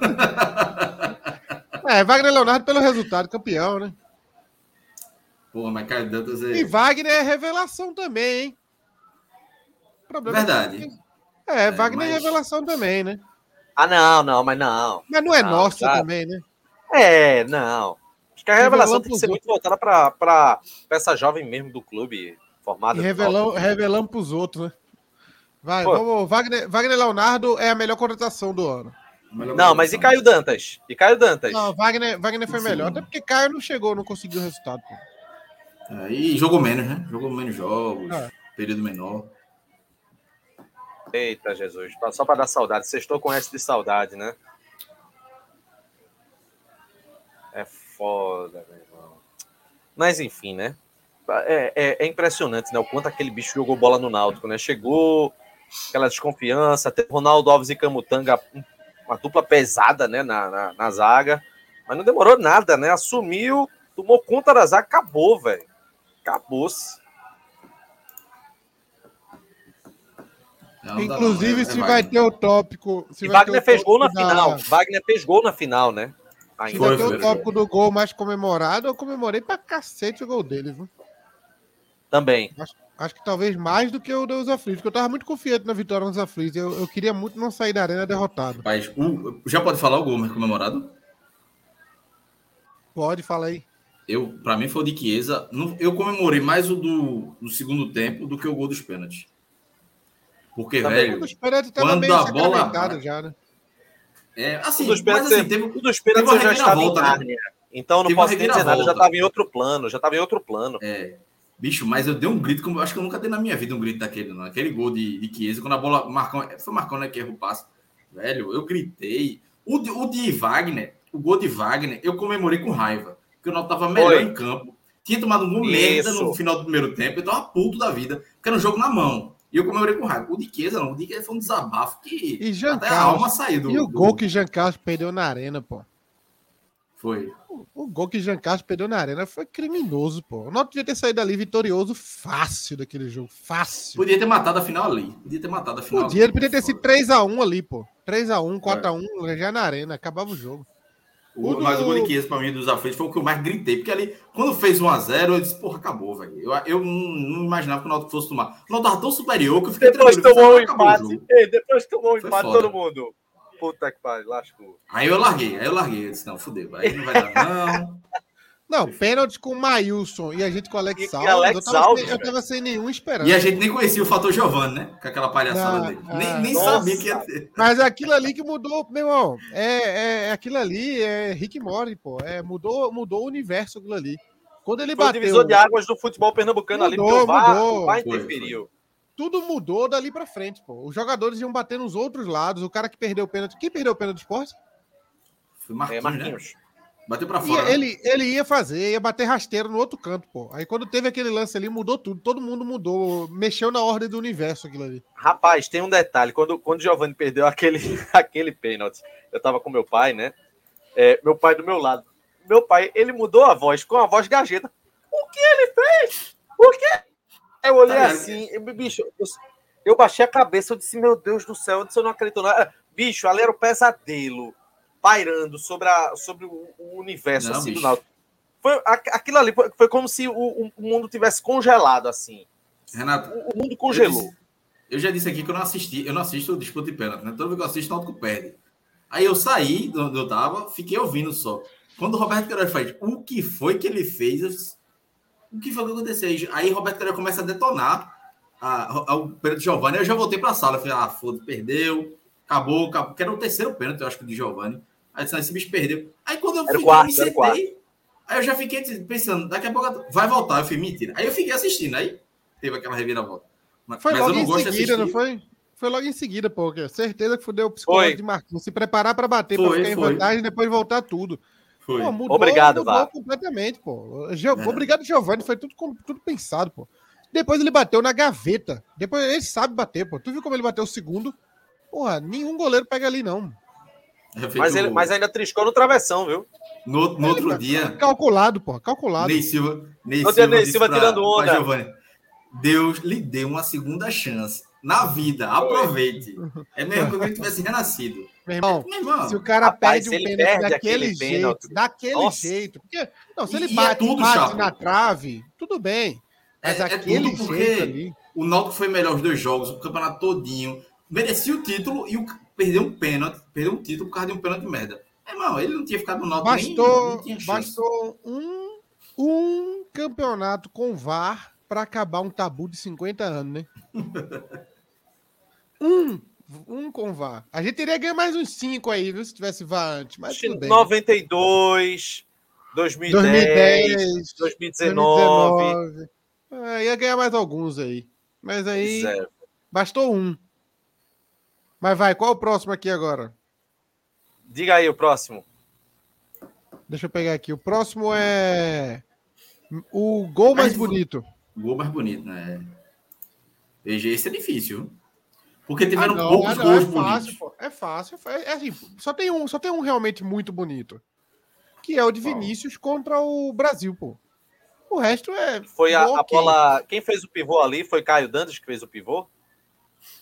é, Wagner Leonardo pelo resultado, campeão, né? Pô, mas Caio Dantas é. E Wagner é revelação também, hein? Problema Verdade. É, é, Wagner é mas... é revelação também, né? Ah, não, não, mas não. Mas não é não, nosso tá... também, né? É, não. Acho que a revelação tem que ser muito voltada para essa jovem mesmo do clube formada. Revelão, revelando para os outros, né? Vai, Pô. vamos. Wagner, Wagner Leonardo é a melhor contratação do ano. Não, mas e Caio Dantas? E Caio Dantas? Não, Wagner, Wagner foi Sim. melhor, até porque Caio não chegou, não conseguiu o resultado. É, e jogou menos, né? Jogou menos jogos, é. período menor. Eita, Jesus. Só para dar saudade. Sextou com S de saudade, né? É foda, meu irmão. Mas enfim, né? É, é, é, impressionante, né? O quanto aquele bicho jogou bola no Náutico, né? Chegou aquela desconfiança, até Ronaldo Alves e Camutanga, uma dupla pesada, né? Na, na, na, zaga. Mas não demorou nada, né? Assumiu, tomou conta da zaga, acabou, velho. Acabou-se. Inclusive, se vai ter o tópico. Se e Wagner fez gol na da... final. Wagner fez gol na final, né? Ainda foi, o tópico do gol mais comemorado, eu comemorei pra cacete o gol dele, viu? Também. Acho, acho, que talvez mais do que o dos aflitos, porque eu tava muito confiante na vitória dos aflitos. Eu, eu queria muito não sair da arena derrotado. Mas o, já pode falar o gol mais comemorado? Pode, fala aí. Eu, para mim foi o de Chiesa. Eu comemorei mais o do, do segundo tempo do que o gol dos pênaltis. Porque, Também. velho, quando a bola... Já, né? É, assim, o dos pênaltis, assim, teve, o dos pênaltis já estava em Nárnia. Né? Então não posso nem dizer nada, já estava em outro plano, já estava em outro plano. É. Bicho, mas eu dei um grito, como eu acho que eu nunca dei na minha vida um grito daquele, não. Aquele gol de, de Chiesa, quando a bola marcou, foi marcando né, que erro o passe. Velho, eu gritei. O de, o de Wagner, o gol de Wagner, eu comemorei com raiva. Porque o Náutico tava melhor Oi. em campo. Tinha tomado um gol merda no final do primeiro tempo. Eu tava puto da vida, porque era um jogo na mão. E eu comemorei com raiva. O de Chiesa, não. O de Chiesa foi um desabafo que e Jean até Carlos, a alma saiu do. E o gol que Jean Carlos perdeu na arena, pô. Foi. O, o gol que Jean Carlos perdeu na arena foi criminoso, pô. O Náutico devia ter saído ali vitorioso fácil daquele jogo. Fácil. Podia ter matado a final ali. Podia ter matado a final Podia, ali. podia ter sido 3x1 ali, pô. 3x1, 4x1, já na arena, acabava o jogo. O, o mas do... o gol de pra mim, dos aflitos, foi o que eu mais gritei. Porque ali, quando fez 1x0, eu disse, porra, acabou, velho. Eu, eu não, imaginava que o Náutico fosse tomar. O Náutico tava tão superior que eu fiquei Depois tomou o empate. Ei, depois tomou o empate, todo mundo. Puta que pariu, lascou. Aí eu larguei, aí eu larguei. Eu disse, não, fudeu, aí não vai dar, não. Não, pênalti com o Maílson e a gente com o Alex Alves. Alex eu, tava Alves, sem, eu tava sem nenhum esperança. E a gente nem conhecia o fator Giovanni, né? Com aquela palhaçada dele. nem nem sabia que ia ter. Mas é aquilo ali que mudou, meu irmão. É, é, é aquilo ali, é Rick Mori, pô. É, mudou, mudou o universo aquilo ali. Quando ele Foi bateu. o divisor de águas do futebol pernambucano mudou, ali, porque o VAR, mudou. o VAR interferiu tudo mudou dali para frente, pô. Os jogadores iam bater nos outros lados. O cara que perdeu o pênalti. Quem perdeu o pênalti do esporte? Foi Marquinhos. É, Marquinhos. Né? Bateu pra fora. Né? ele, ele ia fazer, ia bater rasteiro no outro canto, pô. Aí quando teve aquele lance ali, mudou tudo. Todo mundo mudou. Mexeu na ordem do universo aquilo ali. Rapaz, tem um detalhe. Quando, quando o Giovanni perdeu aquele, aquele pênalti, eu tava com meu pai, né? É, meu pai do meu lado. Meu pai, ele mudou a voz com a voz gajeta. O que ele fez? O que eu olhei tá assim, eu, bicho, eu, eu, baixei a cabeça, eu disse, meu Deus do céu, eu disse, eu não acredito nada. Bicho, ali era o pesadelo pairando sobre, a, sobre o, o universo não, assim, do Náutico. Foi, aquilo ali foi, foi como se o, o, mundo tivesse congelado, assim. Renato, o, o mundo congelou. Eu, disse, eu, já disse aqui que eu não assisti, eu não assisto o disputa de pênalti, né? Toda vez que eu assisto, o Náutico perde. Aí eu saí de onde eu tava, fiquei ouvindo só. Quando o Roberto Queiroz faz, o que foi que ele fez? o que foi que aconteceu? Aí Roberto Carvalho começa a detonar a, a, o pênalti de Giovanni. Eu já voltei para a sala. Eu falei, ah, foda perdeu, acabou, acabou. Que era o terceiro pênalti, eu acho que de Giovanni. Aí disse, esse bicho perdeu. Aí quando eu fiquei, quarto, me sentei, aí eu já fiquei pensando, daqui a pouco vai voltar. Eu falei, mentira. Aí eu fiquei assistindo, aí teve aquela reviravolta. Mas, foi mas logo eu não em seguida, não foi? Foi logo em seguida, pô. Certeza que fudeu o psicológico de Marquinhos. Se preparar para bater, para ficar em vantagem e depois voltar tudo. Foi. Pô, mudou, Obrigado, mudou completamente, pô. É. Obrigado, Giovanni. Foi tudo, tudo pensado, pô. Depois ele bateu na gaveta. Depois ele sabe bater, pô. Tu viu como ele bateu o segundo? Porra, nenhum goleiro pega ali, não. É mas, ele, mas ainda triscou no travessão, viu? No, no outro dia. Calculado, pô. Calculado. Ney Silva, Ney Silva, Ney Silva tirando onda. Giovanni, Deus lhe deu uma segunda chance na vida. Aproveite. É mesmo que ele tivesse renascido. Meu irmão, Meu irmão se o cara rapaz, perde um pênalti daquele jeito, pênalti. daquele Nossa. jeito. Porque, não, se ele e, bate, e é tudo, bate na trave, tudo bem. Mas é, é aquele é jeito ali. O Náutico foi melhor os dois jogos, o campeonato todinho. Merecia o título e o, perdeu um pênalti, perdeu um título por causa de um pênalti de merda. Irmão, ele não tinha ficado no Náutico bastou, nem, nem Bastou um, um campeonato com VAR para acabar um tabu de 50 anos, né? um um com VAR. A gente teria ganho mais uns 5 aí, viu? Se tivesse VAR antes. Mas tudo bem. 92, 2010, 2010 2019. 2019. É, ia ganhar mais alguns aí. Mas aí. Zero. Bastou um. Mas vai, qual o próximo aqui agora? Diga aí o próximo. Deixa eu pegar aqui. O próximo é. O gol mais, mais bonito. O gol mais bonito, né? Veja, esse é difícil. Porque tiveram ah, não, poucos não, gols é fácil, Pô, é fácil. É, é assim, só tem um, só tem um realmente muito bonito. Que é o de Vinícius contra o Brasil, pô. O resto é. Foi a, a bola. Quem fez o pivô ali foi Caio Dantas que fez o pivô?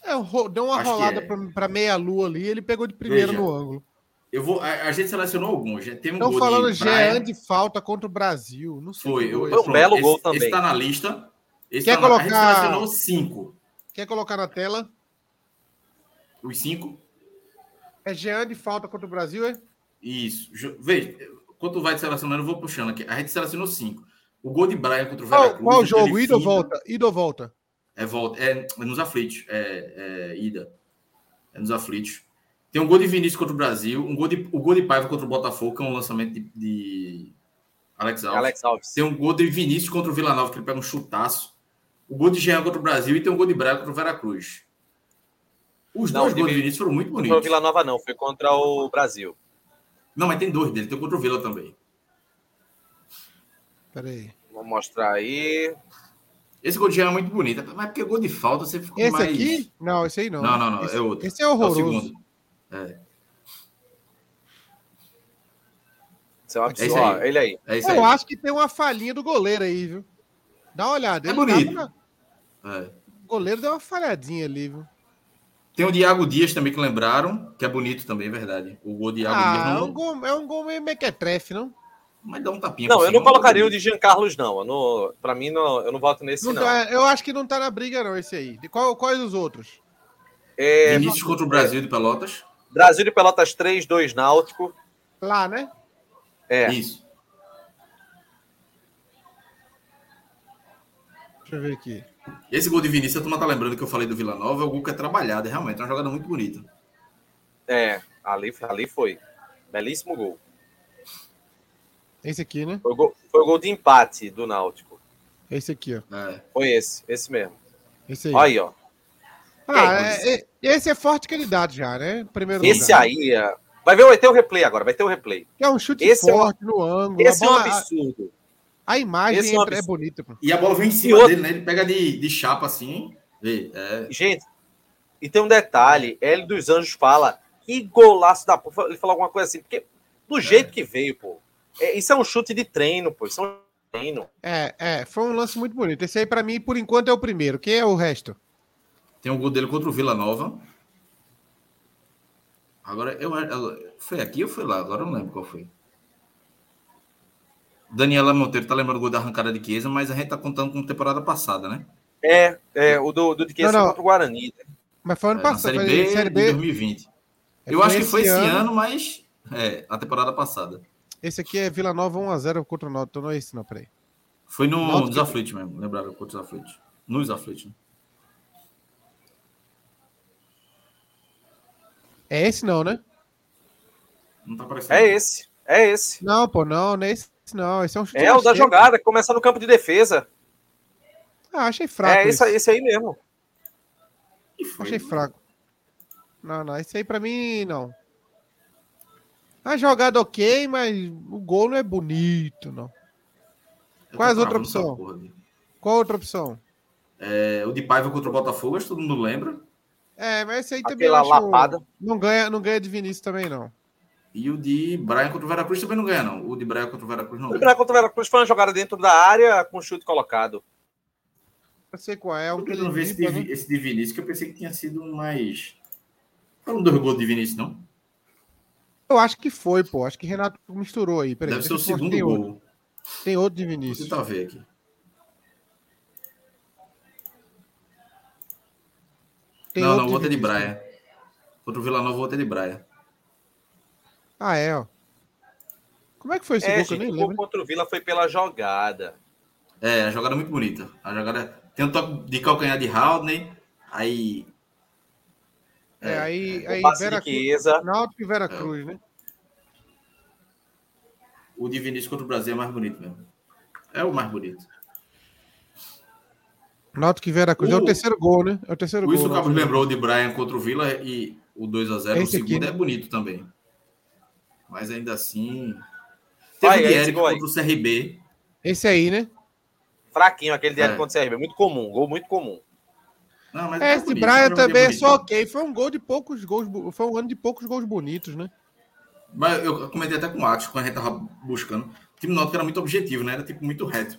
É, deu uma Acho rolada é. para meia-lua ali, ele pegou de primeiro Veja, no ângulo. Eu vou, a, a, gente selecionou alguns. Tem um Estão falando de Jean de falta contra o Brasil. Não sei. Foi, eu, foi um belo esse, gol também. Esse tá na lista. Esse Quer tá colocar... Na, a gente selecionou cinco. Quer colocar na tela? Os cinco? É Jean de falta contra o Brasil, é? Isso. Veja, quando vai selecionando, eu vou puxando aqui. A gente selecionou cinco. O gol de Brian contra o Veracruz. Qual, qual jogo? Ida ou volta? Ida ou volta? É volta. É, é nos aflitos. É, é, ida. É nos aflitos. Tem um gol de Vinícius contra o Brasil. Um gol de, o gol de Paiva contra o Botafogo, que é um lançamento de, de Alex, Alves. Alex Alves. Tem um gol de Vinícius contra o Vila Nova, que ele pega um chutaço. O gol de Jean contra o Brasil e tem um gol de Brian contra o Veracruz. Os não, dois gols do Vinícius foram muito bonitos. Não foi o Vila Nova, não, foi contra o Brasil. Não, mas tem dois dele, tem contra o Vila também. Peraí. Vou mostrar aí. Esse gol de Jean é muito bonito, mas porque gol de falta você ficou esse mais. Esse aqui? Não, esse aí não. Não, não, não, esse, é outro. Esse é horroroso. É o segundo. É. Isso é um absurdo. Ó, ele aí. É Eu aí. acho que tem uma falhinha do goleiro aí, viu? Dá uma olhada. É bonito. Na... É. O goleiro deu uma falhadinha ali, viu? Tem o Diago Dias também que lembraram, que é bonito também, verdade. O gol de Diago ah, Dias. Não... É, um gol, é um gol meio mequetrefe, não? Mas dá um tapinha. Não, eu não colocaria o de Jean Carlos, não. Eu pra mim, não, eu não voto nesse, não. não. Tá, eu acho que não tá na briga, não, esse aí. De qual, quais os outros? É... Vinícius contra o Brasil de Pelotas. Brasil de Pelotas 3, 2 Náutico. Lá, né? É. Isso. Deixa eu ver aqui. Esse gol de Vinícius, a turma tá lembrando que eu falei do Vila Nova, é o gol que é trabalhado, é realmente é uma jogada muito bonita. É, ali, ali foi. Belíssimo gol. Esse aqui, né? Foi o, gol, foi o gol de empate do Náutico. Esse aqui, ó. É. Foi esse, esse mesmo. Esse aí. Olha aí, ó. Ah, é, é, esse é forte qualidade já, né? Primeiro esse lugar. aí, é... vai ver, vai ter o replay agora, vai ter o replay. É um chute esse forte é um... no ângulo. Esse bola... é um absurdo. A imagem esse é, um é bonita. Pô. E a bola vem em cima outro... dele, né? Ele pega de, de chapa assim. Vê, é... Gente, e tem um detalhe: Hélio dos Anjos fala que golaço da porra. Ele falou alguma coisa assim, porque do jeito que veio, pô. É, isso é um chute de treino, pô. Isso é um treino. É, é, foi um lance muito bonito. Esse aí, para mim, por enquanto, é o primeiro. Quem é o resto? Tem o gol dele contra o Vila Nova. Agora, eu, foi aqui ou foi lá? Agora eu não lembro qual foi. Daniela Monteiro tá lembrando o gol da arrancada de Chiesa, mas a gente tá contando com temporada passada, né? É, é o do, do de Chiesa contra o Guarani. Né? Mas foi ano é, passado. Série B, série B de 2020. É, eu acho que foi esse ano, ano mas é, a temporada passada. Esse aqui é Vila Nova 1x0 contra o Náutico, então não é esse não, peraí. Foi no, Náutico... nos aflitos mesmo, lembrava contra os aflitos. Nos aflitos. Né? É esse não, né? Não tá aparecendo. É esse, é esse. Não, pô, não, não é esse não. Esse é um chute É o da jogada, que começa no campo de defesa. Ah, achei fraco. É esse, esse aí mesmo. Achei fraco. Não, não, esse aí pra mim não. A jogada ok, mas o gol não é bonito, não. Qual é a outra opção? Qual a outra opção? É, o de Paiva contra o Botafogo, acho que todo mundo lembra. É, mas esse aí também acho, lapada. Não ganha, não ganha de Vinícius também, não. E o de Brian contra o Veracruz também não ganha, não. O de Brian contra o Veracruz não ganha. O de Brian contra o Veracruz foi uma jogada dentro da área com chute colocado. Eu sei qual é. Um eu não vi esse, de, né? esse de Vinícius, que eu pensei que tinha sido mais. Foram dois gols de Vinícius, não? Eu acho que foi, pô. Acho que Renato misturou aí. Peraí, Deve ser o segundo tem gol. Outro. Tem outro de Vinícius. Vou tentar ver aqui. Tem não, não, o outro é de Braia. Contra o Vila Nova, o outro é de Braia. Ah, é, ó. Como é que foi esse é, gol? Gente, eu nem lembro. O contra o Vila foi pela jogada. É, a jogada é muito bonita. A jogada tem um toque de calcanhar de Haldney, aí é, é, aí, é. aí Vera Cruz, Náutico e Vera é. Cruz, é. né? O de Vinícius contra o Brasil é mais bonito mesmo. É o mais bonito. Náutico e Vera Cruz. O... É o terceiro gol, né? É o terceiro o gol. Isso o Cabo lembrou de Brian contra o Vila e o 2x0. O segundo aqui, né? é bonito também. Mas ainda assim. Teve Vai, o de Eric contra o CRB. Esse aí, né? Fraquinho, aquele de Eric é. contra o CRB. Muito comum, gol muito comum. Não, mas é, esse bonito, Brian também é só ok. Foi um gol de poucos gols. Foi um ano de poucos gols bonitos, né? Mas eu comentei até com o Atos, quando a gente tava buscando. O time Náutico era muito objetivo, né? Era tipo muito reto.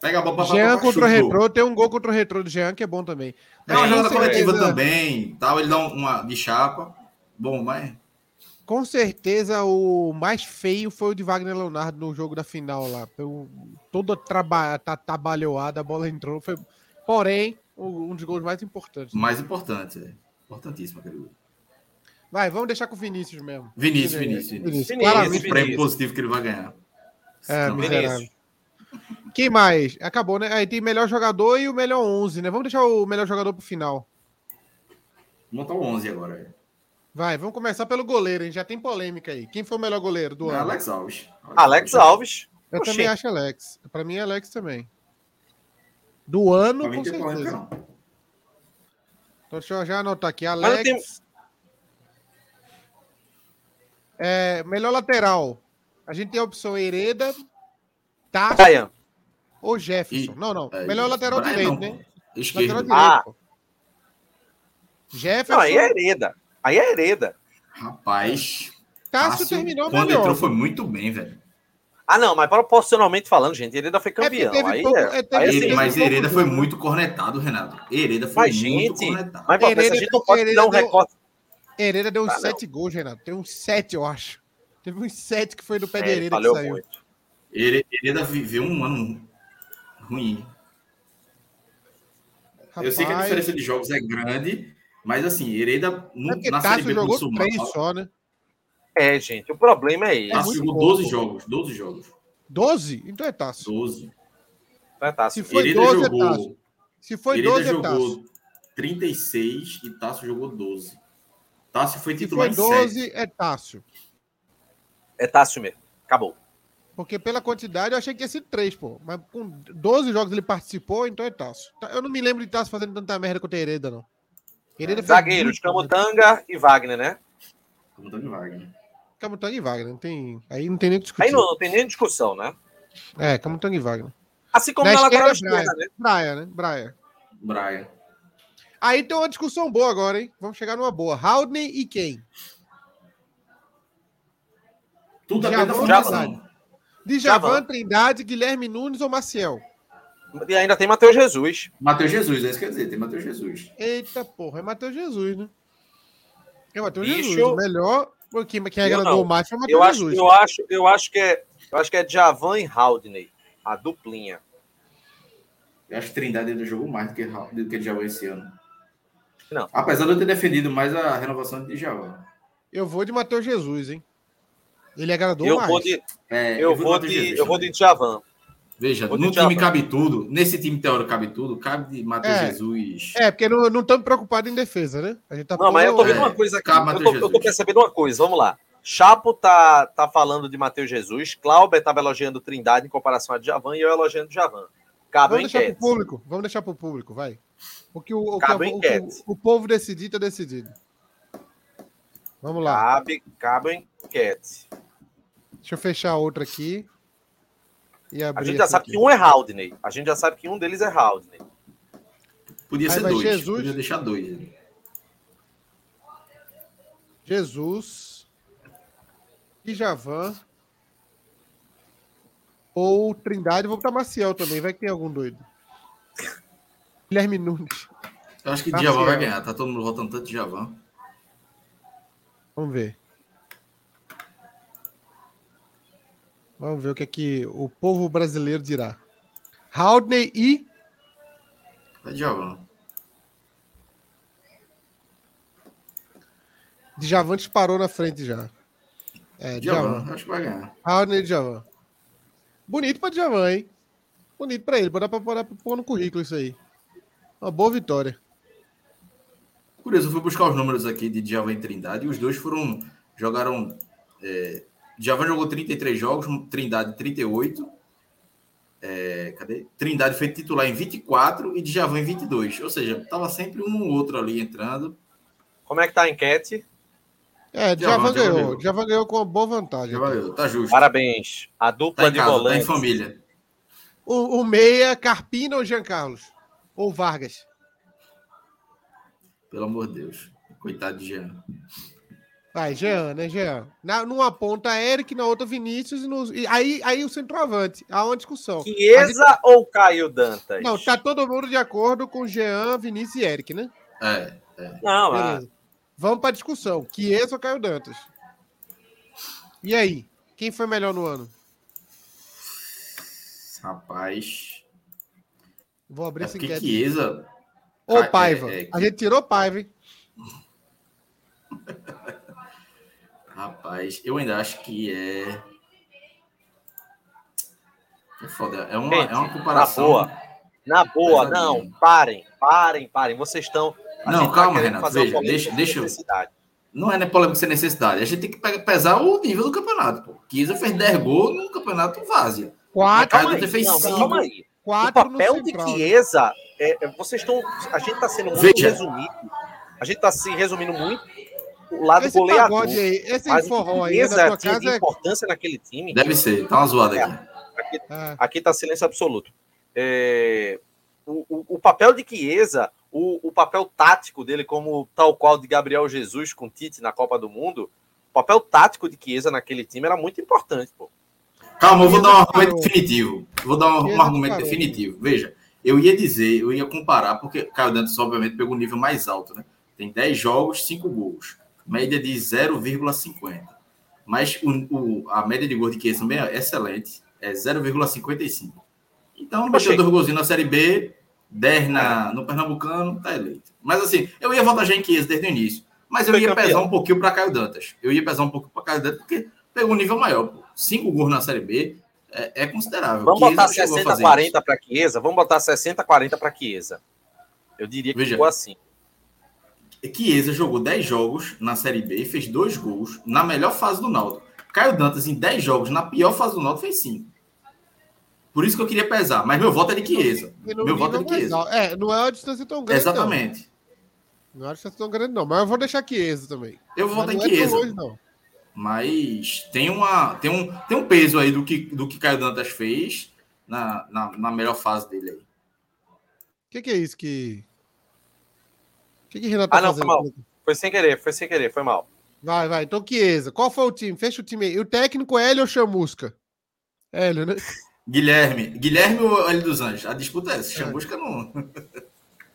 Pega a bola pra Jean contra o Retro, tem um gol contra o Retro do Jean que é bom também. É uma jogada coletiva também, tal, ele dá uma de chapa. Bom, mas com certeza o mais feio foi o de Wagner Leonardo no jogo da final lá. Toda traba, tá, trabalhoada, a bola entrou. Foi... Porém, um dos gols mais importantes. Mais importante, é. Importantíssimo aquele gol. Vai, vamos deixar com o Vinícius mesmo. Vinícius, Vinícius. Vinícius. Vinícius. Claramente. Prêmio positivo que ele vai ganhar. É, miserável. Quem mais? Acabou, né? Aí tem melhor jogador e o melhor 11, né? Vamos deixar o melhor jogador pro final. Montar o 11 agora. Vai, vamos começar pelo goleiro, hein? Já tem polêmica aí. Quem foi o melhor goleiro do é ano? Alex Alves. Alex, Alex Alves. Eu Oxê. também acho Alex. Para mim é Alex também. Do ano, com certeza. Então, deixa eu já anotar aqui. Alex. Tenho... É, melhor lateral. A gente tem a opção Hereda, Tasso ou Jefferson. E... não, não. É, melhor lateral Brian direito, não. né? Esquerdo. Lateral ah. direito. Jefferson. Não, aí é Hereda. Aí é Hereda. Rapaz. Cássio terminou Quando melhor. entrou foi muito bem, velho. Ah, não, mas proporcionalmente falando, gente, Hereda foi é campeão. É aí, pouco, é, é aí, mas Hereda foi muito cornetado, Renato. Hereda foi mas, muito gente, cornetado. Mas, Hereda, a gente não pode Hereda dar um deu, recorte. Hereda deu uns ah, sete gols, Renato. Tem uns sete, eu acho. Teve uns sete que foi do pé é, de Hereda que saiu. Muito. Hereda viveu um ano ruim. Rapaz, eu sei que a diferença de jogos é grande, mas assim, Hereda no, é na Série B jogou três só, né? É, gente, o problema é esse. Tássio jogou 12 jogos, 12 jogos. 12? Então é Tássio. 12. Então é Tássio. Se foi Hereda 12 jogou, é Tássio. Se foi Hereda 12 jogou é Tássio. 36 e Tássio jogou 12. Tássio foi titular Se foi 12 é Tássio. É Tássio mesmo. Acabou. Porque pela quantidade eu achei que ia ser 3, pô. Mas com 12 jogos ele participou, então é Tássio. Eu não me lembro de Tássio fazendo tanta merda contra Hereda, não. Hereda Zagueiros, Camutanga e Wagner, né? Camutanga e Wagner. Camutanga e Wagner. Não tem... Aí não tem nem discussão. Aí não, não tem nem discussão, né? É, Camutanga e Wagner. Assim como na, na lateral esquerda, né? Braia, né? Braia. Braia. Aí tem uma discussão boa agora, hein? Vamos chegar numa boa. Haldney e quem? Tudo a da formação. Djavan, Trindade, Guilherme Nunes ou Maciel? E ainda tem Matheus Jesus. Matheus Jesus, é isso que quer dizer, tem Matheus Jesus. Eita porra, é Matheus Jesus, né? É Matheus Jesus. O melhor quem, quem agradou mais foi o Matheus eu Jesus. Acho, eu, acho, eu acho que é. Eu acho que é Javan e Haldney, a duplinha. Eu acho que Trindade ainda jogou mais do que, do que Djavan esse ano. Não. Apesar de eu ter defendido mais a renovação de Djavan. Eu vou de Matheus Jesus, hein? Ele agradou eu mais. Vou de, é, eu, eu, vou de, Jesus, eu vou de Djavan. Veja, no time cabe tudo. Nesse time teórico cabe tudo. Cabe de Matheus é, Jesus. É, porque não estamos preocupados em defesa, né? A gente tá não, mas eu tô vendo é, uma coisa aqui. Eu tô, eu tô, percebendo uma coisa. Vamos lá. Chapo tá, tá falando de Matheus Jesus. Cláudio estava elogiando Trindade em comparação a Djavan e eu elogiando Djavan. Cabe Vamos deixar para o público. Vamos deixar para o público, vai. O que o, o, que, o, o, o povo decidir, está decidido. Vamos lá. Cabe, cabe enquete. Deixa eu fechar outra aqui. E abrir a gente já sabe aqui. que um é Haldney. A gente já sabe que um deles é Haldney. Podia Aí ser dois. Jesus... Podia deixar dois. Jesus. E Javan. Ou Trindade. Vou botar Maciel também. Vai que tem algum doido. Guilherme Nunes. Eu acho que Javan vai ganhar. Tá todo mundo votando tanto de Javan. Vamos ver. Vamos ver o que é que o povo brasileiro dirá. Haldney e. Djavan. Djavan disparou na frente já. É, Djavan. Acho que vai ganhar. Haldney e Djavan. Bonito para Djavan, hein? Bonito para ele. Bora para pôr no currículo isso aí. Uma boa vitória. Curioso, eu fui buscar os números aqui de Djavan e Trindade e os dois foram. jogaram. É, Djavan jogou 33 jogos, Trindade 38. É, cadê? Trindade foi titular em 24 e Djavan em 22. Ou seja, tava sempre um ou outro ali entrando. Como é que tá a enquete? É, Djavan ganhou. Djavan ganhou com uma boa vantagem. Djavan tá justo. Parabéns. A dupla tá de casa, volantes. Tá em família. O, o meia, Carpina ou Jean Carlos? Ou Vargas? Pelo amor de Deus. Coitado de Jean. Vai, Jean, né, Jean? Na, numa ponta Eric, na outra Vinícius, e, no, e aí, aí o centroavante. Há uma discussão. Chiesa gente... ou Caio Dantas? Não, tá todo mundo de acordo com Jean, Vinícius e Eric, né? É. é. Não, Beleza. Ah. Vamos para discussão. Chiesa ou Caio Dantas? E aí? Quem foi melhor no ano? Rapaz. Vou abrir é essa enquete. Chiesa... Ô, Paiva. É, é... A gente tirou Paiva, hein? Rapaz, eu ainda acho que é. É foda. É uma, Gente, é uma comparação. Na boa. Na boa, não. Parem, parem, parem. Vocês estão. Não, tá calma, tá Renato. Veja, deixa, deixa eu. Não é né, polêmica sem necessidade. A gente tem que pesar o nível do campeonato. Pô. Kisa fez 10 gols no campeonato Várzea. Quatro. Calma aí, fez não, calma aí. Quatro o papel de Chiesa, é, é, vocês estão. A gente está sendo muito Veja. resumido. A gente está se resumindo muito o lado esse goleador. Aí, esse mas forró aí, na tua casa é... importância naquele time. Deve ser, tá uma zoada é, aqui. Aqui, ah. aqui tá silêncio absoluto. É, o, o, o, papel de Chiesa, o, o papel tático dele, como tal qual de Gabriel Jesus com Tite na Copa do Mundo, o papel tático de Chiesa naquele time era muito importante, pô. Calma, eu vou dar um argumento definitivo. Vou dar um, um argumento definitivo. Veja, eu ia dizer, eu ia comparar, porque Caio Dantas, obviamente, pegou um nível mais alto, né? Tem 10 jogos, 5 gols. Média de 0,50. Mas o, o, a média de gols de Chiesa também é excelente. É 0,55. Então, bateu dois golzinhos na Série B, 10 na, no Pernambucano, tá eleito. Mas assim, eu ia votar já em Chiesa desde o início. Mas eu ia pesar um pouquinho para Caio Dantas. Eu ia pesar um pouquinho para Caio Dantas, porque pegou um nível maior. Pô. Cinco gols na Série B é, é considerável. Vamos botar 60-40 para Chiesa? Vamos botar 60-40 para Chiesa. Eu diria que Veja, ficou assim. Chiesa jogou 10 jogos na Série B e fez dois gols na melhor fase do Naldo. Caio Dantas, em 10 jogos, na pior fase do Naldo, fez 5. Por isso que eu queria pesar. Mas meu voto é de Chiesa. Meu voto é de Chiesa. É, não é uma distância tão grande. Exatamente. Não, não é uma distância tão grande, não. Mas eu vou deixar Chiesa também. Eu vou votar em Chiesa. É longe, mas tem, uma, tem, um, tem um peso aí do que, do que Caio Dantas fez na, na, na melhor fase dele aí. O que, que, é isso que. O que, que Renato tá ah, não, fazendo? Foi, mal. foi sem querer, foi sem querer, foi mal. Vai, vai. Então, Chiesa, qual foi o time? Fecha o time aí. O técnico é Hélio ou Chamusca? Hélio, né? Guilherme. Guilherme ou Hélio dos Anjos? A disputa é essa. É. Chamusca não.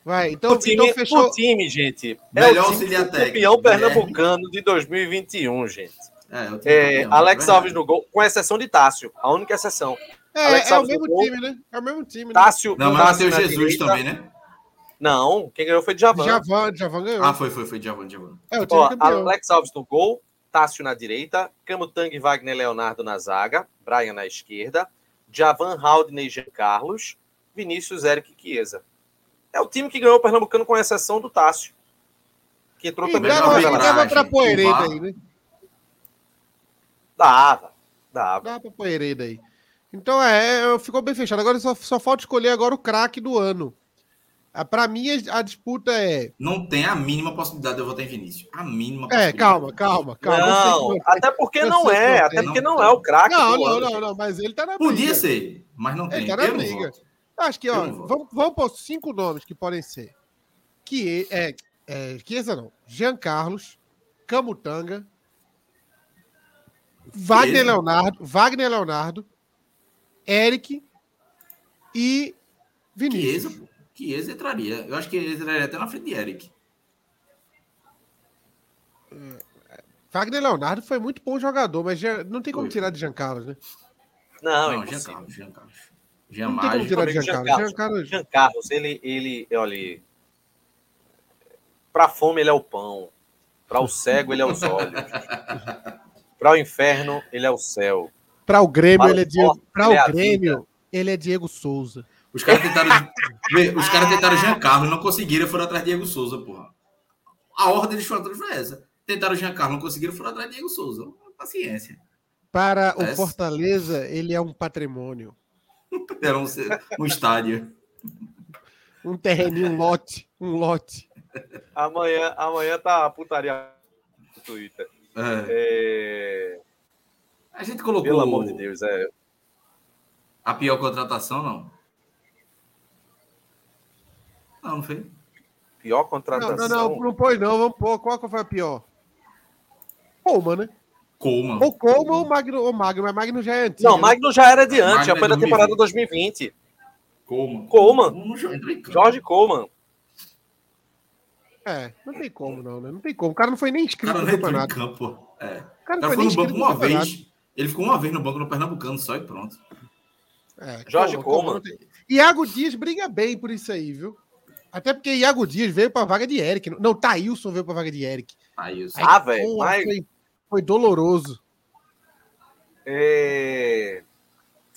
Vai, então, o time, então fechou. O time, gente. É Melhor é o time campeão pernambucano de 2021, gente. É, é, Alex Alves no gol, com exceção de Tássio, a única exceção. É, Alex é o mesmo gol, time, né? É o mesmo time. Né? Tássio. Não, mas Tássio Jesus direita. também, né? Não, quem ganhou foi Djavan. Djavan, Djavan ganhou. Ah, foi, foi, foi Djavan, Djavan. É, o time Ó, Alex Alves no gol, Tássio na direita, Camutang, Wagner Leonardo na zaga, Brian na esquerda, Djavan, Haldney, Jean Carlos, Vinícius, Eric e Chiesa. É o time que ganhou o Pernambucano com exceção do Tássio. Que entrou e também na dava pra Poeireda aí, né? Dava, dava. Dava pra Poeireda aí. Então é, ficou bem fechado. Agora só, só falta escolher agora o craque do ano. Ah, Para mim, a disputa é. Não tem a mínima possibilidade de eu votar em Vinícius. A mínima É, calma, calma, calma. Não, não até porque não é. Até porque não, não é o craque. Não, não, não, não, mas ele tá na briga. Podia ser, mas não tem. Ele tá na briga. Acho que, ó, vamos, vamos pôr cinco nomes que podem ser. Que é, é Chiesa não. Jean Carlos, Camutanga, Wagner Leonardo, Wagner Leonardo, Eric e Vinícius. Chiesa, Chiesa entraria. Eu acho que ele entraria até na frente de Eric. É, Wagner Leonardo foi muito bom jogador, mas já, não tem como foi. tirar de Jean Carlos, né? Não, não Jean Carlos, Jean Carlos. Jean não tem como tirar de Jean, Jean Carlos. Jean Carlos, Jean Carlos ele, ele, olha, para fome ele é o pão, para o cego ele é os olhos, para o inferno ele é o céu. Para o Grêmio ele é Diego, para o Grêmio ele é Diego Souza. Os caras tentaram, os caras tentaram Jean Carlos, não conseguiram, foram atrás de Diego Souza, porra. A ordem de foram atrás foi essa. Tentaram Jean Carlos, não conseguiram, foram atrás de Diego Souza. Paciência. Para é. o Fortaleza, ele é um patrimônio. Era um, um estádio. Um terreninho, um lote. Um lote. Amanhã, amanhã tá a putaria no Twitter. É. É... A gente colocou. Pelo amor de Deus, é. A pior contratação, não? Não, não foi? Pior contratação. Não, não, não, não pôs, não. Vamos pôr. Qual que foi a pior? Pô, né? Coleman. Ou Coleman ou Magno, ou Magno, mas Magno já é antigo. Não, né? Magno já era de antes, já foi da temporada 2020. Coleman. Coleman. Jorge Coleman. É, não tem como, não, né? Não tem como. O cara não foi nem inscrito no campeonato. Campo. É. O cara, o cara foi no banco uma vez. Ele ficou uma vez no banco no Pernambucano só e pronto. É, Jorge Coleman. Iago Dias briga bem por isso aí, viu? Até porque Iago Dias veio para vaga de Eric. Não, Thailson veio para vaga de Eric. Thailson. Ah, velho. Mas... Foi foi doloroso. É...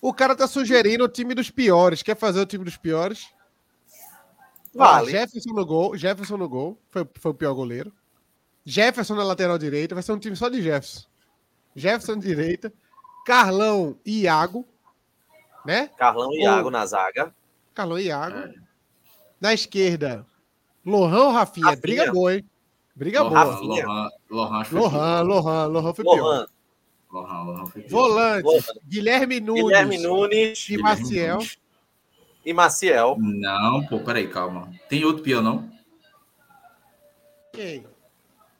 O cara tá sugerindo o time dos piores. Quer fazer o time dos piores? Vale. Ah, Jefferson no gol. Jefferson no gol. Foi, foi o pior goleiro. Jefferson na lateral direita. Vai ser um time só de Jefferson. Jefferson direita. Carlão e Iago. Né? Carlão e Iago na zaga. Carlão e Iago. É. Na esquerda, Lohan ou Rafinha? Rafinha. Briga boa, hein? Briga Lohan, boa. Lohan, Lohan, Lohan, Lohan, Lohan foi Lohan. pior. Lohan, Lohan foi pior. Volante, Lohan. Guilherme Nunes. Guilherme Nunes. E Maciel. E Maciel. Não, pô, peraí, calma. Tem outro pior, não? Quem?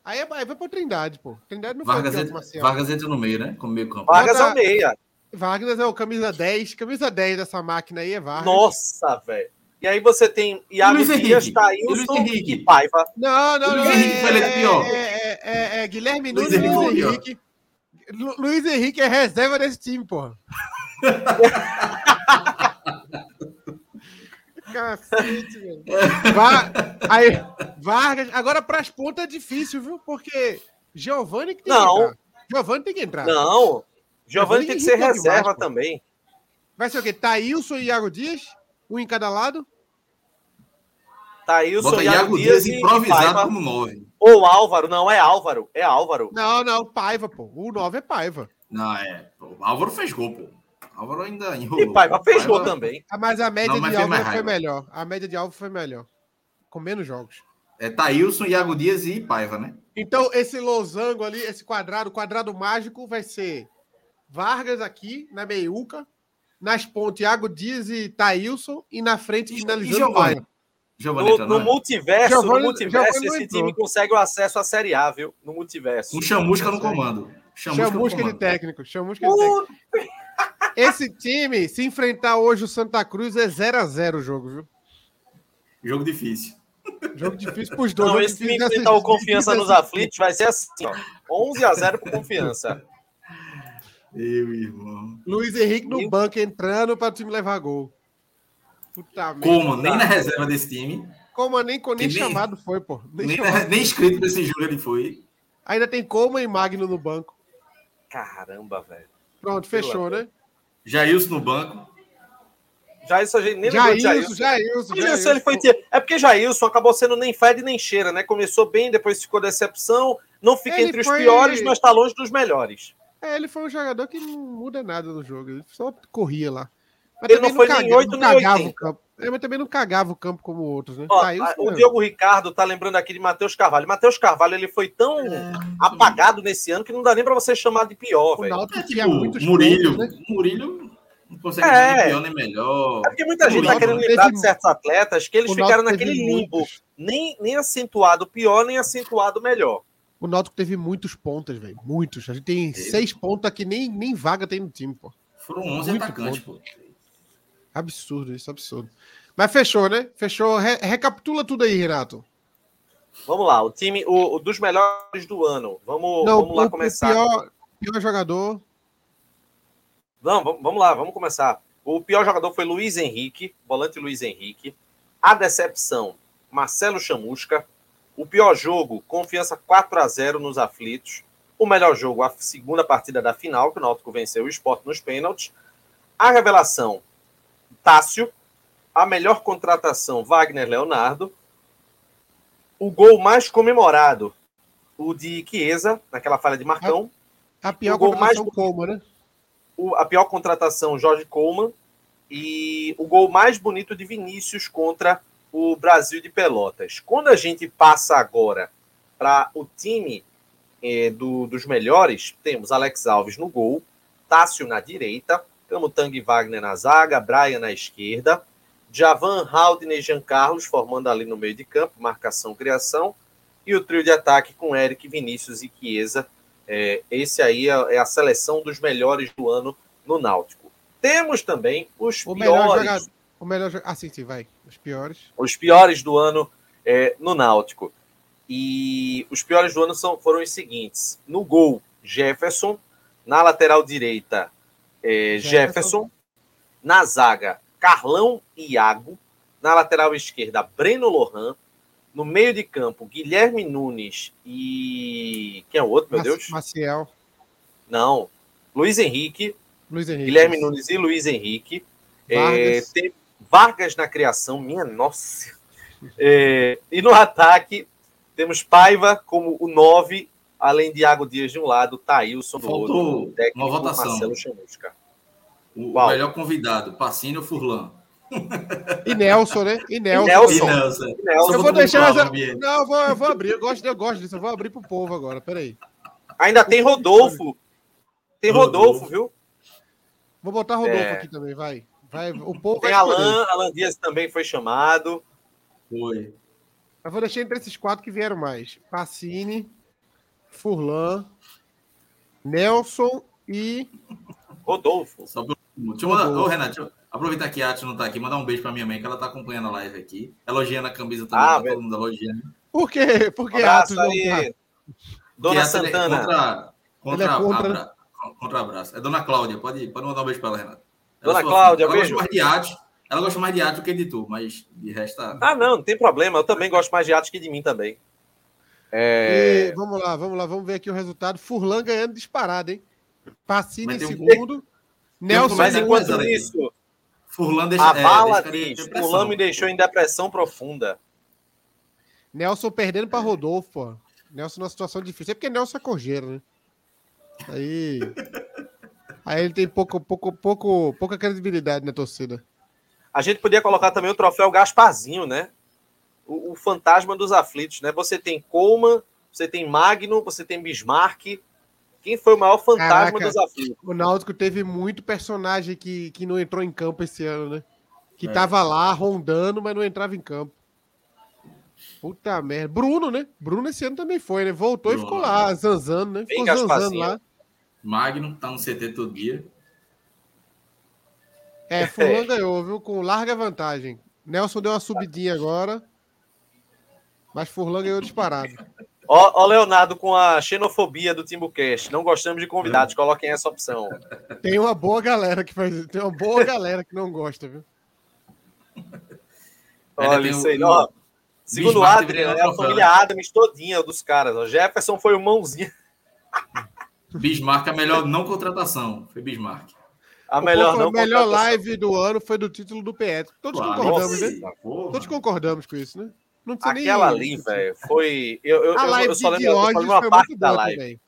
Aí, é, aí vai pra Trindade, pô. Trindade não Vargas foi entra. Vargas entra no meio, né? Como meio campo. Vargas é o meia. Wagner é o camisa 10. Camisa 10 dessa máquina aí é Wagner. Nossa, velho. E aí você tem Iago Luiz Dias, Thailson e Paiva. Não, não, não. Luiz Henrique é, é, é, é, Guilherme Nunes e Luiz Henrique. Luiz Henrique é reserva desse time, porra. Cacete, velho. Aí, Vargas. Agora, para as pontas é difícil, viu? Porque Giovanni que tem não. que entrar. Giovanni tem que entrar. Não. Giovanni tem que ser reserva também. Vai ser o quê? Thailson e Iago Dias? Um em cada lado? Thailson, Bota Iago, Dias, Dias improvisado como nove. Ou Álvaro, não, é Álvaro. É Álvaro. Não, não, Paiva, pô. O 9 é Paiva. Não, é. O Álvaro fez gol, pô. Álvaro ainda enrolou. E Paiva fez Paiva... gol também. Ah, mas a média não, de Álvaro foi melhor. A média de Álvaro foi melhor. Com menos jogos. É Thailson, Iago Dias e Paiva, né? Então, esse losango ali, esse quadrado, quadrado mágico, vai ser Vargas aqui, na meiuca. Nas pontes, Iago Dias e Thailson. E na frente, finalizando Paiva. No, no, multiverso, Giovani, no multiverso esse time consegue o acesso à Série A, viu? No multiverso. Um chamusca no comando. Chamusca, chamusca de técnico. Chamusca de técnico. Esse time, se enfrentar hoje o Santa Cruz, é 0x0 o jogo, viu? Jogo difícil. Jogo difícil pros dois. Não, esse time enfrentar o Confiança nos aflitos vai ser assim, ó. 11 x 0 pro Confiança. Eu, irmão. Luiz Henrique no Eu... banco entrando para o time levar gol. Puta Como? Nem na reserva desse time. Como nem, nem, nem chamado foi, pô. Nem, nem, nem inscrito nesse jogo ele foi. Ainda tem Como e Magno no banco. Caramba, velho. Pronto, fechou, né? Jailson no banco. Jailson, a gente nem Jailson, Jailson. Jailson, Jailson, ele foi É porque Jailson acabou sendo nem fede nem cheira, né? Começou bem, depois ficou decepção. Não fica ele entre foi... os piores, mas tá longe dos melhores. É, ele foi um jogador que não muda nada no jogo. Ele só corria lá. Mas ele não foi nem 8 nem 80. Ele mas também não cagava o campo como outros, né? Ó, o Diogo Ricardo tá lembrando aqui de Matheus Carvalho. Matheus Carvalho ele foi tão é, apagado nesse ano que não dá nem para você chamar de pior, velho. É, tipo, Murilo, pontos, né? Murilo não consegue é. nem pior nem melhor. É porque muita gente tá querendo lembrar de certos atletas que eles ficaram naquele limbo. Nem, nem acentuado pior, nem acentuado melhor. O Náutico teve muitos pontas, velho. Muitos. A gente tem seis pontas que nem, nem vaga tem no time, pô. Foram 11 Muito atacantes, ponto. pô. Absurdo, isso, absurdo. Mas fechou, né? Fechou. Re recapitula tudo aí, Renato. Vamos lá, o time o, o dos melhores do ano. Vamos, Não, vamos lá o, começar. O pior, pior jogador. Não, vamos, vamos lá, vamos começar. O pior jogador foi Luiz Henrique, volante Luiz Henrique. A decepção, Marcelo Chamusca. O pior jogo, confiança 4 a 0 nos aflitos. O melhor jogo, a segunda partida da final, que o Náutico venceu o esporte nos pênaltis. A revelação, Tássio. A melhor contratação, Wagner Leonardo. O gol mais comemorado, o de Chiesa, naquela falha de Marcão. A, a pior o gol contratação, mais, Coleman, né? O, a pior contratação, Jorge Coleman. E o gol mais bonito de Vinícius contra o Brasil de Pelotas. Quando a gente passa agora para o time eh, do, dos melhores, temos Alex Alves no gol, Tássio na direita, Camutang Wagner na zaga, Brian na esquerda, Javan, Haldner e Jean Carlos formando ali no meio de campo, marcação, criação, e o trio de ataque com Eric, Vinícius e Chiesa. É, esse aí é, é, a seleção dos melhores do ano no Náutico. Temos também os o piores. O melhor Ah, sim, sim, vai. Os piores. Os piores do ano é, no Náutico. E os piores do ano são, foram os seguintes: no gol, Jefferson. Na lateral direita, é, Jefferson. Na zaga, Carlão e Iago. Na lateral esquerda, Breno Lohan. No meio de campo, Guilherme Nunes e. Quem é o outro, meu Deus? Maciel. Não. Luiz Henrique. Luiz Henrique. Guilherme Nunes e Luiz Henrique. É, tem Vargas na criação, minha nossa. É, e no ataque, temos Paiva como o 9, além de Iago Dias de um lado, Thailson do Faltou outro. Técnico, uma votação. Marcelo Chamusca. O Qual? melhor convidado, Pacínio Furlan. E Nelson, né? E Nelson. E Nelson. E Nelson. E Nelson. Eu vou deixar. Essa... Não, eu vou, eu vou abrir. Eu gosto, eu gosto disso. Eu vou abrir pro povo agora. Peraí. Ainda tem Rodolfo. Tem Rodolfo, Rodolfo viu? Vou botar Rodolfo é... aqui também, vai. Vai. O povo tem Alan. Alan Dias também foi chamado. Foi. Eu vou deixar entre esses quatro que vieram mais: Pacini, Furlan, Nelson e Rodolfo. Só pelo... Deixa eu mandar... Ô, Renato, deixa eu aproveitar que a Ati não tá aqui, mandar um beijo pra minha mãe, que ela tá acompanhando a live aqui. Elogiando a camisa também, ah, tá todo mundo elogiando. Por quê? Por que Atos aí. Tá? Dona Santana. É contra, contra, é contra... Abra... contra abraço. É Dona Cláudia, pode, pode mandar um beijo pra ela, Renato. Dona Cláudia, ela beijo. Gosta mais de Ati, ela gosta mais de Ati do que de tu, mas de resto. Tá- ah, não, não tem problema. Eu também gosto mais de Ati que de mim também. É... E, vamos lá, vamos lá, vamos ver aqui o resultado. Furlan ganhando disparado, hein? Passini em segundo. Nelson Mas enquanto isso, Furlan deixa, a é, bala diz, Furlan me deixou em depressão profunda. Nelson perdendo para Rodolfo. Nelson numa situação difícil. É porque Nelson é corjeiro, né? Aí. Aí ele tem pouco, pouco, pouco, pouca credibilidade na torcida. A gente podia colocar também o troféu Gasparzinho, né? O, o fantasma dos aflitos, né? Você tem Coleman, você tem Magno, você tem Bismarck, quem foi o maior fantasma Caraca, dos aflitos? O Náutico teve muito personagem que, que não entrou em campo esse ano, né? Que é. tava lá rondando, mas não entrava em campo. Puta merda. Bruno, né? Bruno esse ano também foi, né? Voltou Bruno, e ficou lá, zanzando, né? Ficou zanzando lá. Magno tá no CT todo dia. É, Fulano ganhou, viu? Com larga vantagem. Nelson deu uma subidinha agora. Mas Furlan ganhou disparado. Ó, ó, Leonardo com a xenofobia do Timbucast. Não gostamos de convidados, coloquem essa opção. Tem uma boa galera que faz. Tem uma boa galera que não gosta, viu? Olha isso aí, ó. Segundo o Adrian, é a família Adams todinha dos caras. O Jefferson foi o mãozinho. Bismarck, a melhor não contratação. Foi Bismarck. A melhor, não a melhor live do ano foi do título do PS. Todos claro, concordamos, nossa, né? Porra. Todos concordamos com isso, né? Não Aquela nem... ali, velho, foi. Eu, eu, a live eu só lembro de uma parte da live.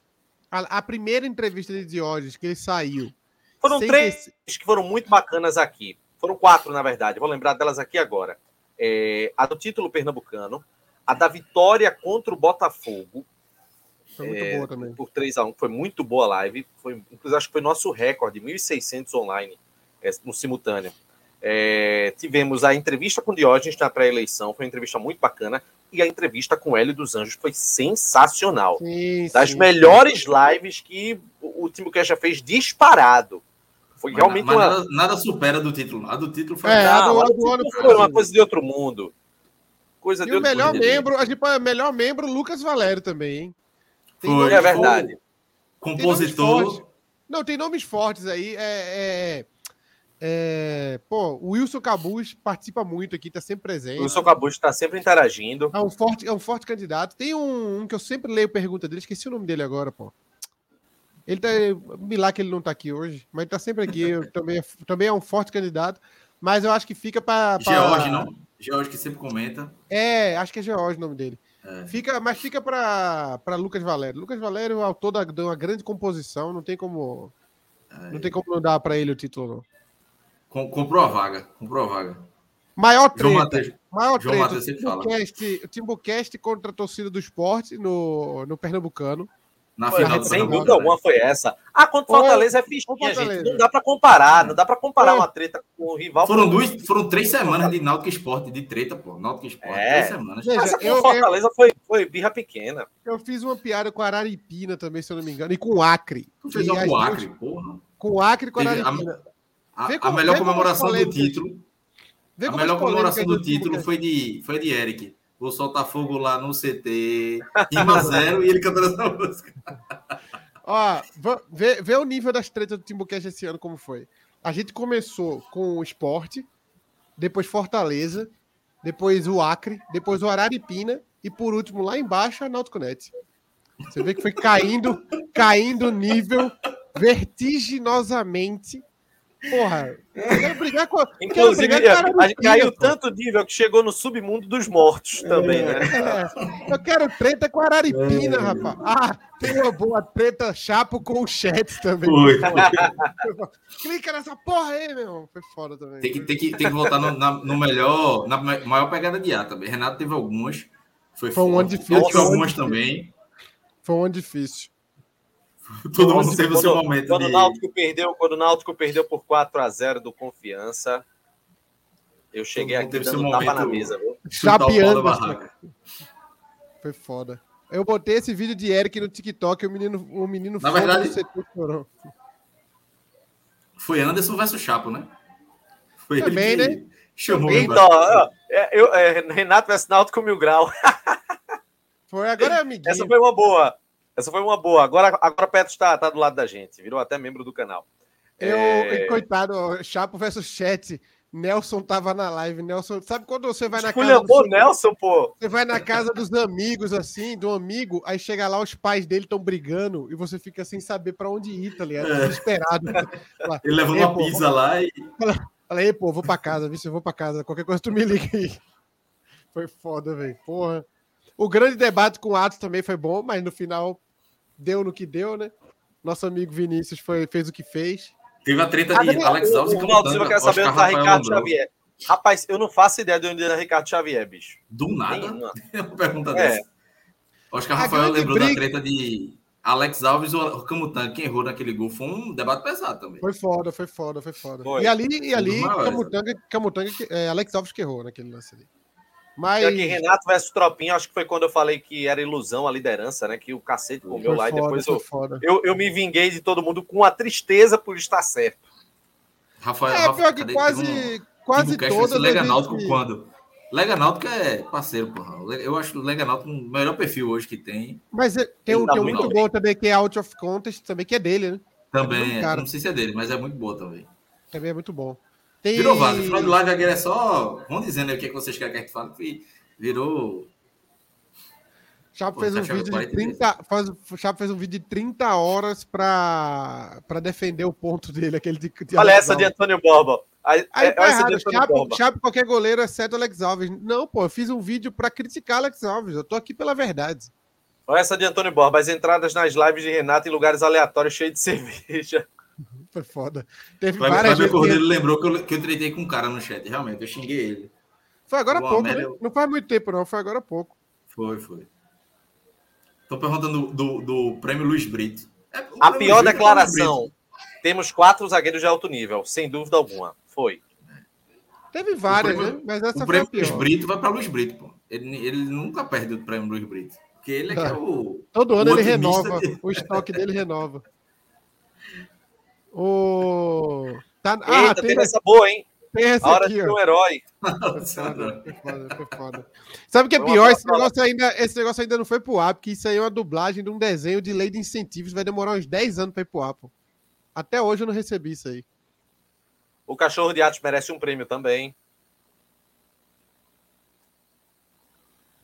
A, a, primeira entrevista de Diógenes, que ele saiu. Foram três que... que foram muito bacanas aqui. Foram quatro, na verdade. Vou lembrar delas aqui agora. É, a do título pernambucano, a da vitória contra o Botafogo. Foi muito é, boa também. Por 3x1. Foi muito boa a live. Foi, inclusive, acho que foi nosso recorde, 1.600 online é, no simultâneo. É, tivemos a entrevista com Diógenes na pré-eleição, foi uma entrevista muito bacana, e a entrevista com Hélio dos Anjos foi sensacional. Sim, das sim, melhores sim. lives que o, o Timbucast já fez disparado. Foi mas, realmente mas uma... nada, nada, supera do título. A do título foi, é, a do, do, do foi uma coisa de outro mundo. Coisa e de o melhor mundo. membro, a gente melhor membro, Lucas Valério também, hein? Tem foi, é verdade. Compositor. Não, tem nomes fortes aí. é... é é, pô, o Wilson Cabuz participa muito aqui, tá sempre presente. O Wilson Cabuz está sempre interagindo. É um forte, é um forte candidato. Tem um, um, que eu sempre leio pergunta dele, esqueci o nome dele agora, pô. Ele tá. Lá que ele não tá aqui hoje, mas ele tá sempre aqui. também, é, também é um forte candidato. Mas eu acho que fica para. Pra... George, não? George que sempre comenta. É, acho que é George o nome dele. É. Fica, mas fica para Lucas Valério. Lucas Valério é o autor da, de uma grande composição, não tem como. É. Não tem como não dar para ele o título, não. Comprou a vaga. Comprou a vaga. Maior treta. João Mateus, maior João treta. sempre fala. O Timbucast contra a torcida do esporte no, no Pernambucano. Na final sem dúvida alguma foi essa. Ah, contra o Fortaleza é fichinha, gente. Não dá para comparar, não dá para comparar uma treta com o rival. Foram duas, foram três semanas de Náutico Esporte, de treta, pô. Náutico Esporte, é. três semanas. Veja, Essa eu, Fortaleza eu, foi, foi birra pequena. Eu fiz uma piada com a Araripina também, se eu não me engano, e com o Acre. Tu fez uma com o Acre, porra. Com o Acre e com a Araripina. A, como, a melhor comemoração do título. A melhor comemoração do título foi de, foi de Eric. Vou soltar fogo lá no CT, rima zero, e ele cantando essa música. Ó, vê, vê o nível das tretas do Timbucast esse ano como foi. A gente começou com o esporte, depois Fortaleza, depois o Acre, depois o Araripina e por último lá embaixo a Náutico Net. Você vê que foi caindo, caindo o nível vertiginosamente Porra, eu quero brigar com. Inclusive, brigar com a gente caiu tanto nível que chegou no submundo dos mortos também, né? É, eu quero treta com a Araripina, é. rapaz. Ah, tem uma boa treta chapo com o chat também. Foi. Clica nessa porra aí, meu irmão. Foi foda também. Tem que, tem que, tem que voltar no, na, no melhor, na maior pegada de ar também. Renato teve algumas. Foi, foi um ano difícil. Tive algumas também. Foi um ano difícil. Todo mundo teve o seu momento. Quando, de... o Náutico perdeu, quando o Náutico perdeu por 4 a 0 do Confiança, eu cheguei aqui dando tapa na mesa. Chapeando. Foi foda. Eu botei esse vídeo de Eric no TikTok, o menino, o menino Na verdade, Foi Anderson versus Chapo, né? Foi Também, ele que né? chamou. Então, é, eu, é, Renato versus Náutico Mil Grau. Foi, agora é amiguinho. Essa foi uma boa. Essa foi uma boa. Agora, agora o Petro está, tá do lado da gente. Virou até membro do canal. Eu, é... coitado, Chapo versus Chat. Nelson tava na live. Nelson, sabe quando você vai na casa. Do Nelson, pô. Você vai na casa dos amigos, assim, do amigo, aí chega lá, os pais dele estão brigando e você fica sem saber para onde ir, tá ligado? É. Desesperado. Ele levou uma pô, pizza lá e. Fala, aí, pô, vou pra casa, viu? Eu vou pra casa. Qualquer coisa tu me liga aí. Foi foda, velho. Porra. O grande debate com o Atos também foi bom, mas no final deu no que deu, né? Nosso amigo Vinícius foi, fez o que fez. Teve a treta de ah, Alex Alves e Ronaldo Silva quer saber onde tá Ricardo Xavier. Rapaz, eu não faço ideia de onde era Ricardo Xavier, bicho. Do nada? uma pergunta é. dessa. Oscar a Rafael lembrou briga... da treta de Alex Alves ou Camutanga, quem errou naquele gol. Foi um debate pesado também. Foi foda, foi foda, foi foda. Foi. E ali, e ali Camutanga, Camutanga, é, Alex Alves que errou naquele lance ali. Mas... aqui, Renato versus Tropinha, acho que foi quando eu falei que era ilusão a liderança, né? Que o cacete comeu lá foda, e depois eu, eu, eu, me vinguei de todo mundo com a tristeza por estar certo. Rafael, é, Rafael, pior que quase, um, quase toda. Lega Náutico gente... quando? Lega Náutico é parceiro, porra. Eu acho o Lega Náutico o melhor perfil hoje que tem. Mas é, tem um, tem um muito bom também, que é Out of Contest, também, que é dele, né? Também, é, não sei se é dele, mas é muito boa também. Também é muito bom. Tem... Virou vaga. Final de live aqui é só. Vamos dizendo aí o que, é que vocês querem que a gente fale. Virou. Chapo fez tá um vídeo de 30. Faz, Chapo fez um vídeo de 30 horas para defender o ponto dele, aquele de. de Olha essa de Antônio Borba. Aí, Aí é, tá errado. Chapo, Chapo, qualquer goleiro, exceto Alex Alves. Não, pô, eu fiz um vídeo para criticar Alex Alves. Eu tô aqui pela verdade. Olha essa de Antônio Borba. As entradas nas lives de Renato em lugares aleatórios, cheios de cerveja. Foi foda. Teve Flávio, várias Flávio Cordeiro que... lembrou que eu, que eu tretei com um cara no chat, realmente. Eu xinguei ele. Foi agora há pouco, né? Não faz muito tempo, não. Foi agora há pouco. Foi, foi. Estão perguntando do, do, do, prêmio Luiz Brito. É, a pior Luiz declaração. Temos quatro zagueiros de alto nível, sem dúvida alguma. Foi. Teve várias, prêmio, né? Mas essa o prêmio Luiz Brito vai para Luiz Brito, pô. Ele, ele nunca perde o prêmio Luiz Brito. Porque ele é, que é o. Todo ano ele renova. De... O estoque dele renova. O. Tá... Ah, Eita, tem essa boa, hein? Tem essa a hora aqui, de um herói. Foi foda, foi foda, foi foda. Sabe o que é pior? Esse negócio, ainda, esse negócio ainda não foi pro ar, porque isso aí é uma dublagem de um desenho de lei de incentivos. Vai demorar uns 10 anos pra ir pro ar, pô. Até hoje eu não recebi isso aí. O cachorro de Atos merece um prêmio também.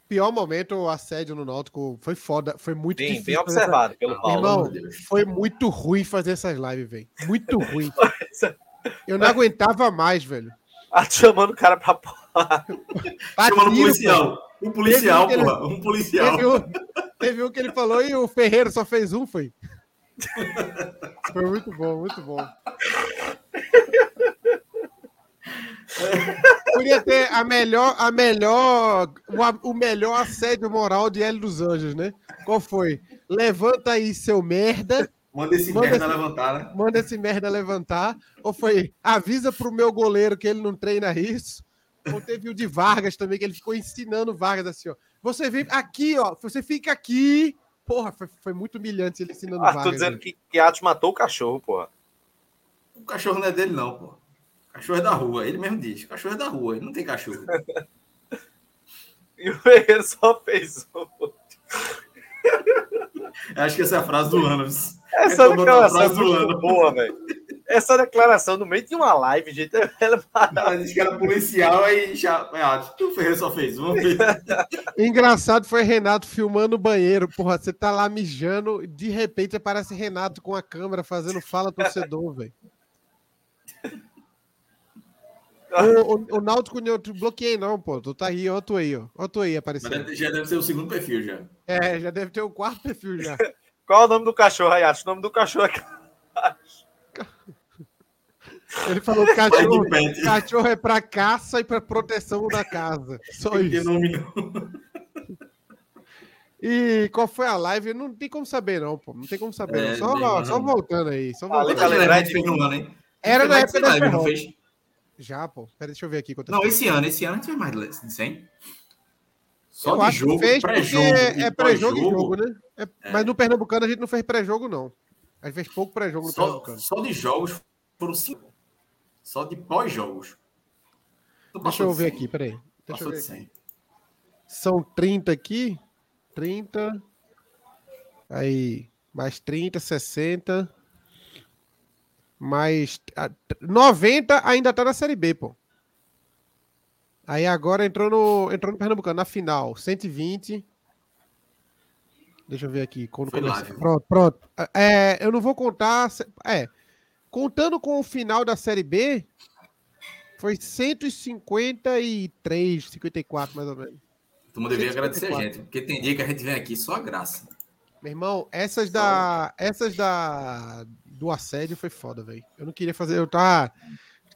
Pior momento, o assédio no Náutico foi foda, foi muito Sim, difícil. Bem observado essa... pelo Paulo. Irmão, foi muito ruim fazer essas lives, velho. Muito ruim. Eu não aguentava mais, velho. Ah, chamando o cara pra porra. Chamando o policial. Um policial, um porra. Um policial. Teve um, teve um que ele falou e o Ferreira só fez um, foi. Foi muito bom, muito bom. Podia ter a melhor, a melhor, o, o melhor assédio moral de Hélio dos Anjos, né? Qual foi? Levanta aí, seu merda. Manda esse manda merda esse, levantar, né? Manda esse merda levantar. Ou foi, avisa pro meu goleiro que ele não treina isso. Ou teve o de Vargas também, que ele ficou ensinando Vargas assim, ó. Você vem aqui, ó. Você fica aqui. Porra, foi, foi muito humilhante ele ensinando ah, Vargas. Tô dizendo né? que, que Atos matou o cachorro, porra. O cachorro não é dele, não, porra. Cachorro é da rua, ele mesmo diz. Cachorro é da rua, ele não tem cachorro. e o Ferreira só fez um. Acho que essa é a frase do ano. Essa declaração é do ano. boa, velho. Essa declaração no meio de uma live, gente. Ela... A gente que era policial aí já. Ah, o Ferreira só fez um. Engraçado foi Renato filmando o banheiro. Porra, você tá lá mijando, de repente aparece Renato com a câmera fazendo fala torcedor, velho. O, o, o Náutico eu bloqueei, não, pô. Tu tá aí, ó, tu aí, ó. Ó, tu aí aparecendo. Mas já deve ser o segundo perfil já. É, já deve ter o quarto perfil já. Qual é o nome do cachorro, Ayato? O nome do cachorro é. Ele falou que cachorro, cachorro é para caça e para proteção da casa. Só isso. Nome não. E qual foi a live? Não tem como saber, não, pô. Não tem como saber. É, só, só voltando aí. Só voltando. Ah, de ano, hein? Era na época da não fez? Já, pô. Pera, deixa eu ver aqui. Não, esse ano, esse ano tinha mais de 100. Só eu de jogo, pré-jogo. É pré-jogo e jogo, né? É, é. Mas no Pernambucano a gente não fez pré-jogo, não. A gente fez pouco pré-jogo no só, Pernambucano. Só de jogos foram cinco. Só de pós-jogos. Deixa eu ver aqui, peraí. Deixa eu ver aqui. São 30 aqui. 30. Aí, mais 30, 60. Mais 90 ainda tá na Série B, pô. Aí agora entrou no, entrou no Pernambucano, na final. 120. Deixa eu ver aqui. Quando Pronto, pronto. É, eu não vou contar. É. Contando com o final da Série B, foi 153, 54 mais ou menos. Tu não devia agradecer a gente, porque tem dia que a gente vem aqui só a graça. Meu irmão, essas da. Essas da. Do assédio foi foda, velho. Eu não queria fazer. Eu tava.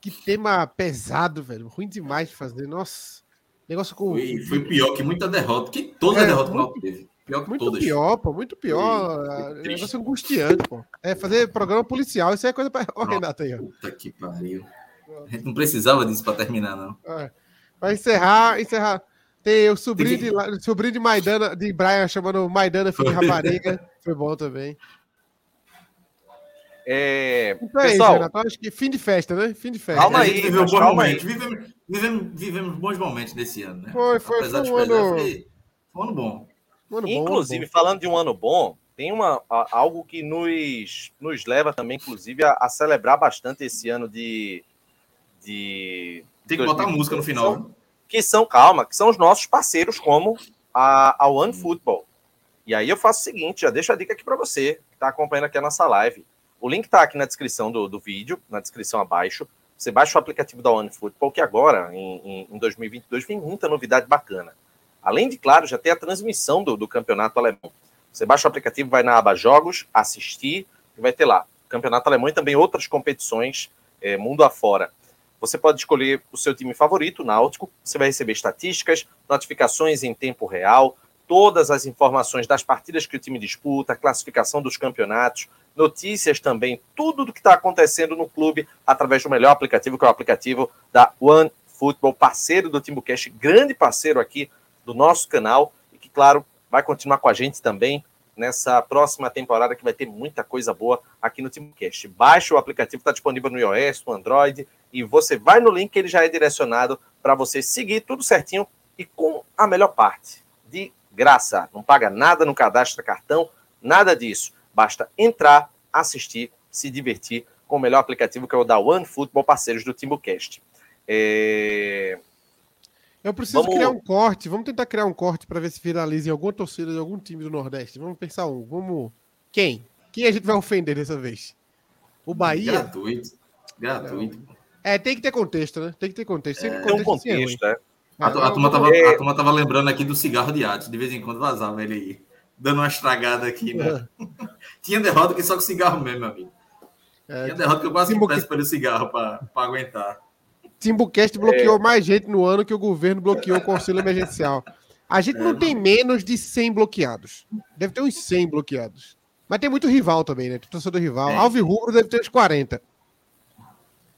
Que tema pesado, velho. Ruim demais de fazer. Nossa. Negócio com. Foi, foi pior que muita derrota. Que toda é, derrota muito, que teve. Pior que muito todas. pior, pô. Muito pior. Foi negócio angustiante, pô. É fazer programa policial. Isso é coisa pra. Ó, Renato aí, ó. Puta que pariu. A gente não precisava disso pra terminar, não. É. Vai encerrar, encerrar. Tem o sobrinho, de, o sobrinho de Maidana, de Brian, chamando Maidana Filho de Rapariga. Foi bom também. É, então é pessoal, isso, acho que fim de festa, né? Fim de festa. Calma aí, viveu bons momentos. Vivemos, vivemos, vivemos, bons momentos desse ano, né? Foi, foi, Apesar foi um ano... Foi, foi um ano bom. Um ano inclusive, bom, falando de um ano bom, tem uma, algo que nos, nos leva também, inclusive, a, a celebrar bastante esse ano de. de tem que botar música no final que são, calma, que são os nossos parceiros, como a, a One Football. E aí eu faço o seguinte, já deixo a dica aqui para você, que está acompanhando aqui a nossa live. O link está aqui na descrição do, do vídeo, na descrição abaixo. Você baixa o aplicativo da One Football, que agora, em, em 2022, vem muita novidade bacana. Além de, claro, já ter a transmissão do, do campeonato alemão. Você baixa o aplicativo, vai na aba Jogos, assistir, e vai ter lá campeonato alemão e também outras competições é, mundo afora. Você pode escolher o seu time favorito, Náutico. Você vai receber estatísticas, notificações em tempo real, todas as informações das partidas que o time disputa, classificação dos campeonatos, notícias também, tudo do que está acontecendo no clube através do melhor aplicativo, que é o aplicativo da One Football, parceiro do TimbuCast, grande parceiro aqui do nosso canal e que, claro, vai continuar com a gente também nessa próxima temporada que vai ter muita coisa boa aqui no TimbuCast. Baixe o aplicativo, está disponível no iOS, no Android e você vai no link, ele já é direcionado para você seguir tudo certinho e com a melhor parte, de graça. Não paga nada no cadastro cartão, nada disso. Basta entrar, assistir, se divertir com o melhor aplicativo que é o da One Football, parceiros do Timbucast. É... Eu preciso vamos... criar um corte. Vamos tentar criar um corte para ver se finaliza em alguma torcida de algum time do Nordeste. Vamos pensar um. Vamos. Quem? Quem a gente vai ofender dessa vez? O Bahia? Gratuito. Gratuito. É, tem que ter contexto, né? Tem que ter contexto. Tem, tem um contexto, é. A, a, turma tava, a turma tava lembrando aqui do cigarro de arte. De vez em quando vazava ele aí. Dando uma estragada aqui, né? É. Tinha derrota que só com cigarro mesmo, meu amigo. É, Tinha derrota que eu quase Timbuque... peço pelo cigarro para aguentar. Timbucast bloqueou é. mais gente no ano que o governo bloqueou o conselho emergencial. A gente é, não tem menos de 100 bloqueados. Deve ter uns 100 bloqueados. Mas tem muito rival também, né? Tem torcedor rival. É. Alves Rubro deve ter uns 40.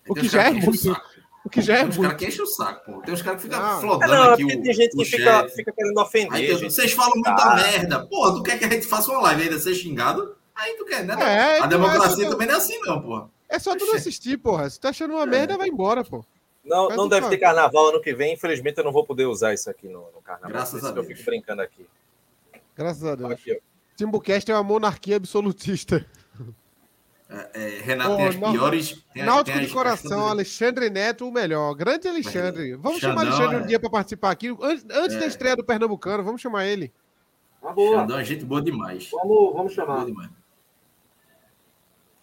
O que já é muito. O que já é Tem uns caras que enchem o saco, pô. Tem uns caras que ficam ah, flodando não, aqui. O, tem gente que fica, fica, querendo ofender. Aí, gente. Vocês falam muita merda. Pô, tu quer que a gente faça uma live ainda ser xingado? Aí tu quer, né? É, a democracia é também não é assim, não, pô. É só tu não assistir, porra. Se tá achando uma é. merda, vai embora, pô. Não, não deve ter carnaval ano que vem. Infelizmente, eu não vou poder usar isso aqui no, no carnaval. Graças a Deus. Eu fico brincando aqui. Graças a Deus. Aqui, Timbucast é uma monarquia absolutista. É, é, Renato oh, tem as piores. Tem Náutico tem de coração, Alexandre Neto, o melhor. Grande Alexandre. Vamos Xandão, chamar Alexandre um é. dia para participar aqui. Antes, antes da é. estreia do Pernambucano, vamos chamar ele. Tá boa. Xandão é gente boa demais. Vamos, vamos chamar.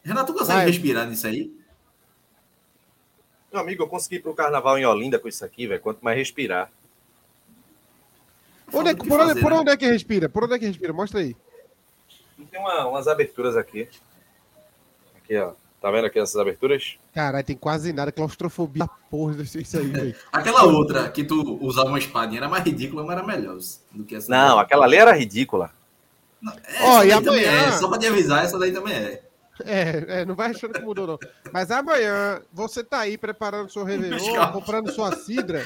Renato, tu consegue Vai. respirar nisso aí? Meu amigo, eu consegui ir pro carnaval em Olinda com isso aqui, velho. Quanto mais respirar. Onde é, por, fazer, onde, por né? onde é que respira? Por onde é que respira? Mostra aí. Tem uma, umas aberturas aqui. Aqui, ó. Tá vendo aqui essas aberturas? Caralho, tem quase nada. Claustrofobia porra isso aí, velho. aquela outra que tu usava uma espadinha era mais ridícula, mas era melhor do que essa. Não, aquela ali era ridícula. Ó, oh, e amanhã... É. Só pra te avisar, essa daí também é. É, é, não vai achando que mudou, não. Mas amanhã, você tá aí preparando seu Réveillon, comprando sua cidra.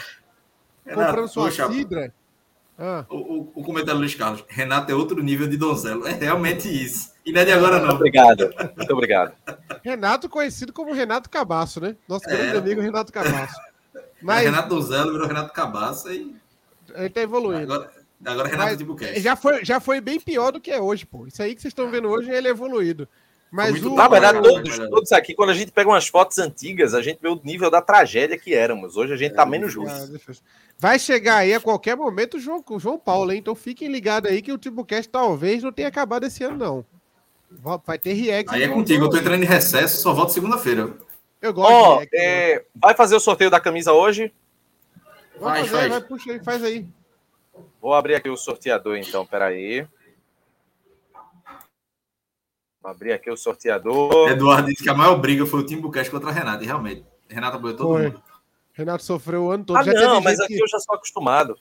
Renato, comprando sua poxa, cidra. Ah. O, o, o, comentário do Luiz Carlos. Renato é outro nível de donzelo. É realmente isso. E não é de agora, não. Muito obrigado. Muito obrigado. Renato, conhecido como Renato Cabaço, né? Nosso é. grande amigo Renato Cabaço. Mas... Renato Donzello virou Renato Cabaço e. Ele tá evoluindo. Agora, agora Renato Tibucast. Já foi, já foi bem pior do que é hoje, pô. Isso aí que vocês estão vendo hoje, ele é evoluído. Mas o... Na verdade, todos, todos aqui, quando a gente pega umas fotos antigas, a gente vê o nível da tragédia que éramos. Hoje a gente tá é, menos justo. Vai chegar aí a qualquer momento o João, o João Paulo, hein? Então fiquem ligados aí que o Timbucast talvez não tenha acabado esse ano, não. Vai ter react. Aí é contigo, eu tô entrando em recesso, só volto segunda-feira. Eu gosto oh, react, é... Vai fazer o sorteio da camisa hoje? Vai, fazer, faz. vai, puxa aí, faz aí. Vou abrir aqui o sorteador, então, peraí. Vou abrir aqui o sorteador. Eduardo disse que a maior briga foi o Timbucast contra a Renata, e realmente. Renata apoiou todo foi. mundo. Renato sofreu o ano todo. Ah, já não, mas aqui que... eu já sou acostumado.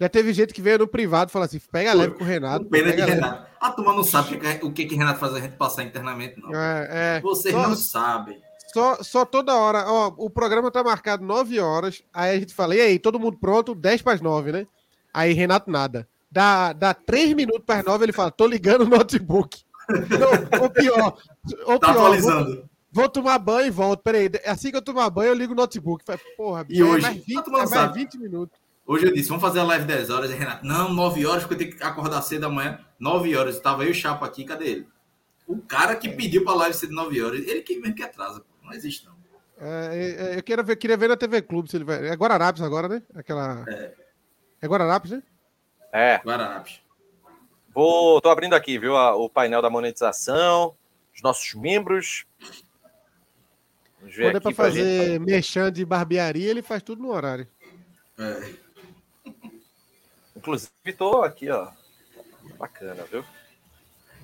Já teve gente que veio no privado e falou assim: pega leve com o Renato. Pena de Renato. A turma não sabe o que, que Renato faz a gente passar internamente, não. É, é. Vocês só, não sabem. Só, só toda hora. Ó, o programa tá marcado 9 horas. Aí a gente fala: e aí, todo mundo pronto? 10 para as 9, né? Aí Renato nada. Dá, dá 3 minutos para as 9, ele fala: tô ligando o notebook. Não, ou pior. Ou tá pior, atualizando. Vou, vou, tomar banho e volto. Peraí, assim que eu tomar banho, eu ligo o notebook. Porra, e é hoje, mais 20, tá é mais 20 minutos. Hoje eu disse, vamos fazer a live 10 horas. E Renato, não, 9 horas, porque eu tenho que acordar cedo amanhã. 9 horas, estava eu e o Chapo aqui, cadê ele? O cara que pediu para a live ser de 9 horas, ele que mesmo que atrasa, não existe não. É, é, eu queria ver, queria ver na TV Clube se ele vai. É Guararapes agora, né? Aquela. É, é Guararapes, né? É. Guararapes. Vou, tô abrindo aqui, viu, a, o painel da monetização, os nossos membros. Vamos ver Quando é para fazer gente... de barbearia, ele faz tudo no horário. É. Inclusive, tô aqui, ó. Bacana, viu?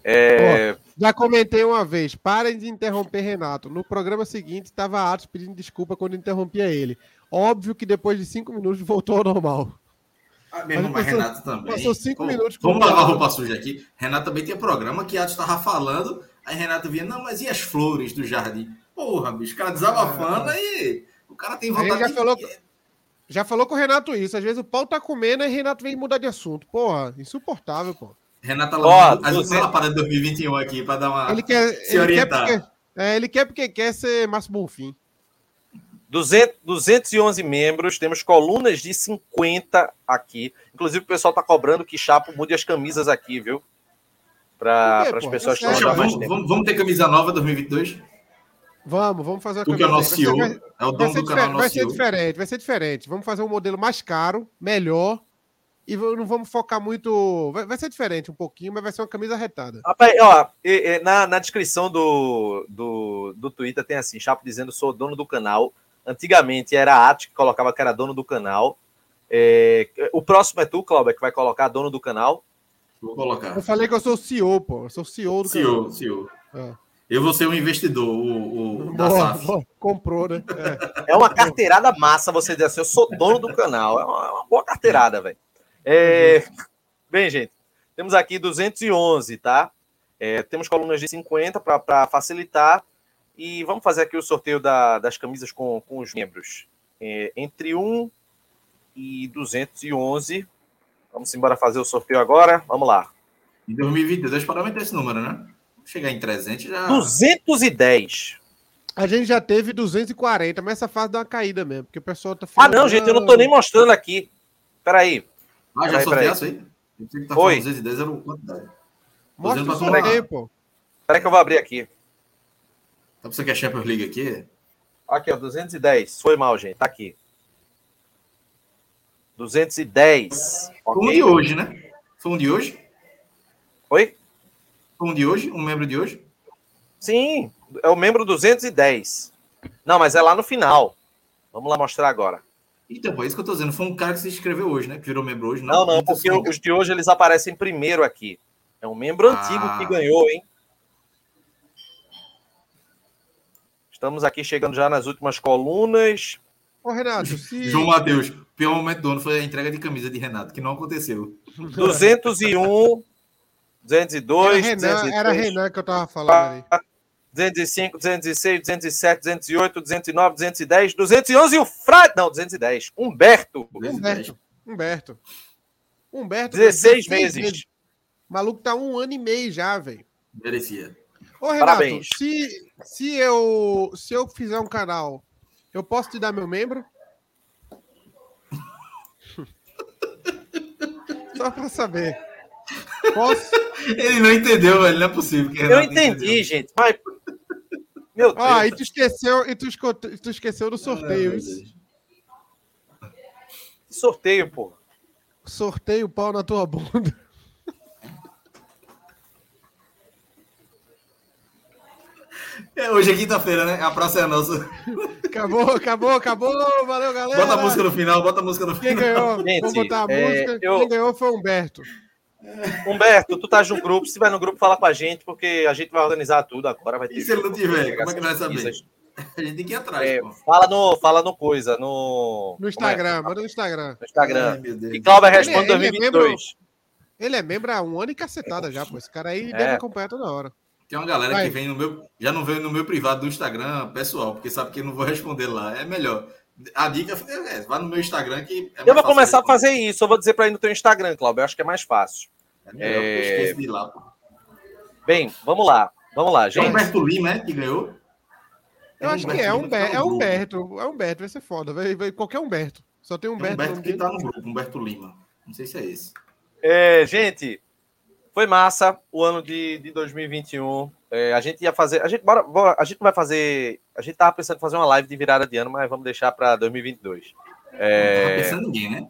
É... já comentei uma vez, parem de interromper Renato. No programa seguinte, estava Atos pedindo desculpa quando interrompia ele. Óbvio que depois de cinco minutos voltou ao normal. Ah, mesmo, mas passou, Renato também. Passou cinco Pô, minutos. Vamos lavar a roupa suja aqui. Renato também tinha programa que Atos estava falando. Aí Renato vinha, não, mas e as flores do jardim? Porra, bicho, o cara desabafando aí. O cara tem vontade já de... falou, já falou com o Renato isso. Às vezes o pau tá comendo e Renato vem mudar de assunto. Porra, insuportável, pô. Renato lá, oh, às ela para de 2021 aqui para dar uma. Ele quer, se ele orientar. Quer porque, é, ele quer porque quer ser Márcio Bonfim. 200, 211 membros, temos colunas de 50 aqui. Inclusive, o pessoal está cobrando que Chapo mude as camisas aqui, viu? Para as pessoas que estão mais tempo. Vamos, vamos ter camisa nova 2022? Vamos, vamos fazer a camisa. Tu que é o nosso CEO, vai, é o dono do canal Vai ser diferente, vai ser diferente. Vamos fazer um modelo mais caro, melhor, e não vamos focar muito. Vai, vai, ser diferente um pouquinho, mas vai ser uma camisa retada. Rapaz, ó, na, na descrição do, do, do Twitter tem assim: Chapo dizendo sou dono do canal. Antigamente era a Ati que colocava que era dono do canal. É, o próximo é tu, Cláudio, que vai colocar dono do canal. Vou colocar. Eu falei que eu sou CEO, pô. Eu sou CEO do CEO, canal. CEO. É. Eu vou ser um investidor, o, o da boa, SAF. Boa. Comprou, né? É. é. uma carteirada massa você dizer assim, eu sou dono do canal. É uma, é uma boa carteirada, velho. É... Bem, gente, temos aqui 211, tá? É, temos colunas de 50 para facilitar. E vamos fazer aqui o sorteio da, das camisas com, com os membros. É, entre 1 e 211. Vamos embora fazer o sorteio agora. Vamos lá. Em 2022, para aumentar esse número, né? Chegar em 300 já. 210. A gente já teve 240, mas essa fase dá uma caída mesmo, porque o pessoal tá falando. Ah, não, gente, eu não tô nem mostrando aqui. Peraí. Ah, já sorteasse aí? Eu que tá Foi. 210 era o quantidade. Mostra o sorteio, pô. Peraí que eu vou abrir aqui. Tá você quer Champions League aqui? Aqui, ó, 210. Foi mal, gente. Tá aqui. 210. Foi um de hoje, né? Foi um de hoje? Oi? Um de hoje? Um membro de hoje? Sim, é o membro 210. Não, mas é lá no final. Vamos lá mostrar agora. Então, é isso que eu tô dizendo. Foi um cara que se inscreveu hoje, né? Que virou membro hoje. Não, não, não porque os de hoje eles aparecem primeiro aqui. É um membro ah. antigo que ganhou, hein? Estamos aqui chegando já nas últimas colunas. Ô, Renato, se... João Matheus, o pior momento do ano foi a entrega de camisa de Renato, que não aconteceu. 201, 202, era Renan, 203, era Renan que eu tava falando ali. 205, 206, 207, 208, 209, 210, 211 e o Frade. Não, 210. Humberto. Humberto. Humberto. Humberto. 16 vezes. vezes. O maluco tá um ano e meio já, velho. Merecia. Ô, Renato, Parabéns. Se, se, eu, se eu fizer um canal, eu posso te dar meu membro? Só pra saber. Posso? Ele não entendeu, velho. Não é possível. eu entendi, entendeu. gente. Mas. Meu Deus. Ah, e tu esqueceu, e tu, tu esqueceu do sorteio. Ah, sorteio, pô. Sorteio pau na tua bunda. É, hoje é quinta-feira, né? A praça é nossa. Acabou, acabou, acabou. Valeu, galera. Bota a música no final, bota a música no Quem final. ganhou? Gente, Vamos botar a é, música. Eu... Quem ganhou foi o Humberto. Humberto, tu tá no grupo. Se tiver no grupo, fala com a gente, porque a gente vai organizar tudo agora. Vai ter e se ele não tiver, como é que vai saber? A gente tem que ir atrás. É, fala, no, fala no coisa, no. No Instagram, é? manda no Instagram. No Instagram. Ai, e Cláudio responde ele, 2022. Ele é, membro, ele é membro há um ano e cacetada já, pô. Esse cara aí é. deve acompanhar toda hora. Tem uma galera Vai. que vem no meu. Já não veio no meu privado do Instagram pessoal, porque sabe que eu não vou responder lá. É melhor. A dica é, vá no meu Instagram que. É eu vou começar a fazer isso. Eu vou dizer para ir no teu Instagram, Cláudio. Eu acho que é mais fácil. É melhor, é... de ir lá. Pô. Bem, vamos lá. Vamos lá, gente. É Humberto Lima, é? Que ganhou? Eu é acho que é, Humberto, é Humberto. É Humberto, vai ser foda. Vai, vai, qualquer Humberto. Só tem Humberto. Tem Humberto que tá no grupo, Humberto Lima. Não sei se é esse. É, gente, foi massa o ano de, de 2021. É, a gente ia fazer. A gente, bora, bora, a gente vai fazer. A gente tava pensando em fazer uma live de virada de ano, mas vamos deixar para 2022. É... Não tava pensando ninguém, né?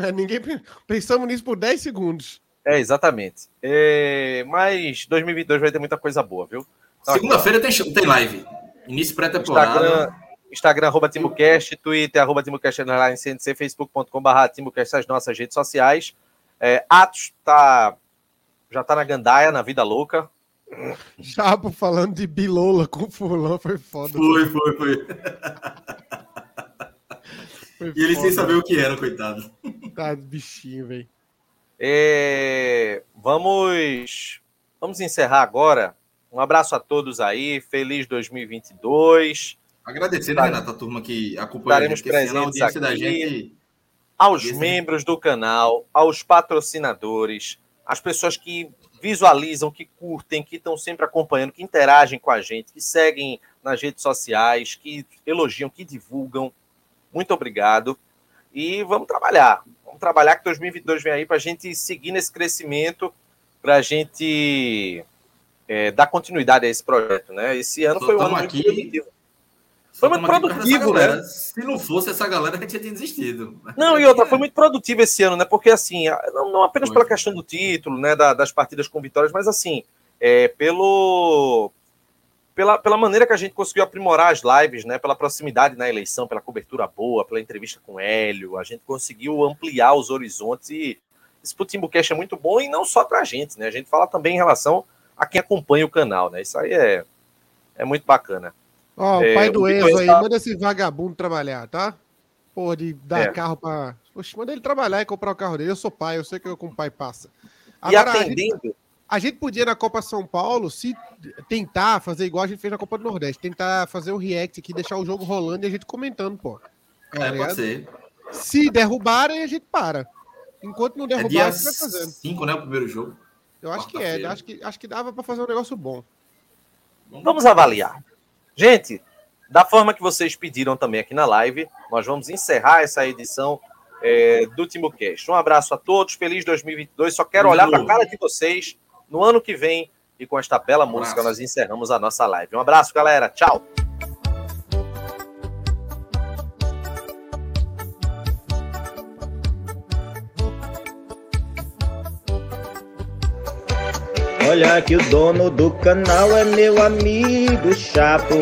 É, ninguém pensamos nisso por 10 segundos. É, exatamente. É, mas 2022 vai ter muita coisa boa, viu? Então, Segunda-feira tem, tem live. Início pré-temporada. Instagram, Instagram, arroba TimoCast, Twitter, arroba TimoCast, CNC, Facebook.com.br, TimoCast, as nossas redes sociais. É, Atos tá já tá na gandaia, na vida louca. Chapo falando de Bilola com fulano foi foda. Foi, foi, foi. foi e ele foda. sem saber o que era, coitado. Tá, bichinho, velho. É, vamos, vamos encerrar agora. Um abraço a todos aí. Feliz 2022. Agradecer, né, Renato, a turma que acompanha a gente, presentes aqui, da gente. Aos membros do canal, aos patrocinadores, as pessoas que visualizam, que curtem, que estão sempre acompanhando, que interagem com a gente, que seguem nas redes sociais, que elogiam, que divulgam. Muito obrigado. E vamos trabalhar. Vamos trabalhar que 2022 vem aí para a gente seguir nesse crescimento, para a gente é, dar continuidade a esse projeto. Né? Esse ano Só foi um ano aqui, muito foi muito produtivo, né? Se não fosse essa galera, a gente já tinha desistido. Não, e outra, foi muito produtivo esse ano, né? Porque, assim, não, não apenas foi. pela questão do título, né? Da, das partidas com vitórias, mas, assim, é, pelo, pela, pela maneira que a gente conseguiu aprimorar as lives, né? Pela proximidade na eleição, pela cobertura boa, pela entrevista com o Hélio, a gente conseguiu ampliar os horizontes e esse Putimbucast é muito bom e não só pra gente, né? A gente fala também em relação a quem acompanha o canal, né? Isso aí é, é muito bacana. Ó, o é, pai do Enzo aí, tá... manda esse vagabundo trabalhar, tá? Porra, de dar é. carro pra. Poxa, manda ele trabalhar e comprar o carro dele. Eu sou pai, eu sei que eu como pai passa. Agora, e atendendo. A gente, a gente podia na Copa São Paulo se tentar fazer igual a gente fez na Copa do Nordeste, tentar fazer o um react aqui, deixar o jogo rolando e a gente comentando, pô. É, tá pode ser. Se derrubarem, a gente para. Enquanto não derrubar, é a gente vai fazendo. 5, né? O primeiro jogo. Eu acho que é, acho que, acho que dava para fazer um negócio bom. Vamos avaliar. Gente, da forma que vocês pediram também aqui na live, nós vamos encerrar essa edição é, do TimbuCast. Um abraço a todos, feliz 2022. Só quero olhar para a cara de vocês no ano que vem e com esta bela música nós encerramos a nossa live. Um abraço, galera. Tchau. Olha que o dono do canal é meu amigo Chapo.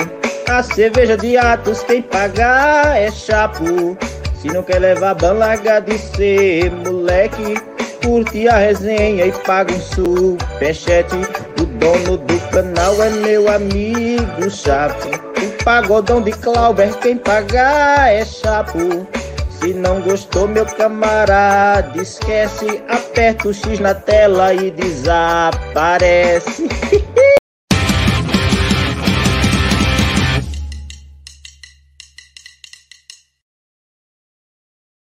A cerveja de Atos quem pagar é Chapo. Se não quer levar balaga de ser moleque, curte a resenha e paga um superchat. O dono do canal é meu amigo Chapo. O pagodão de Clauber quem pagar é Chapo. Se não gostou, meu camarada, esquece, aperta o X na tela e desaparece.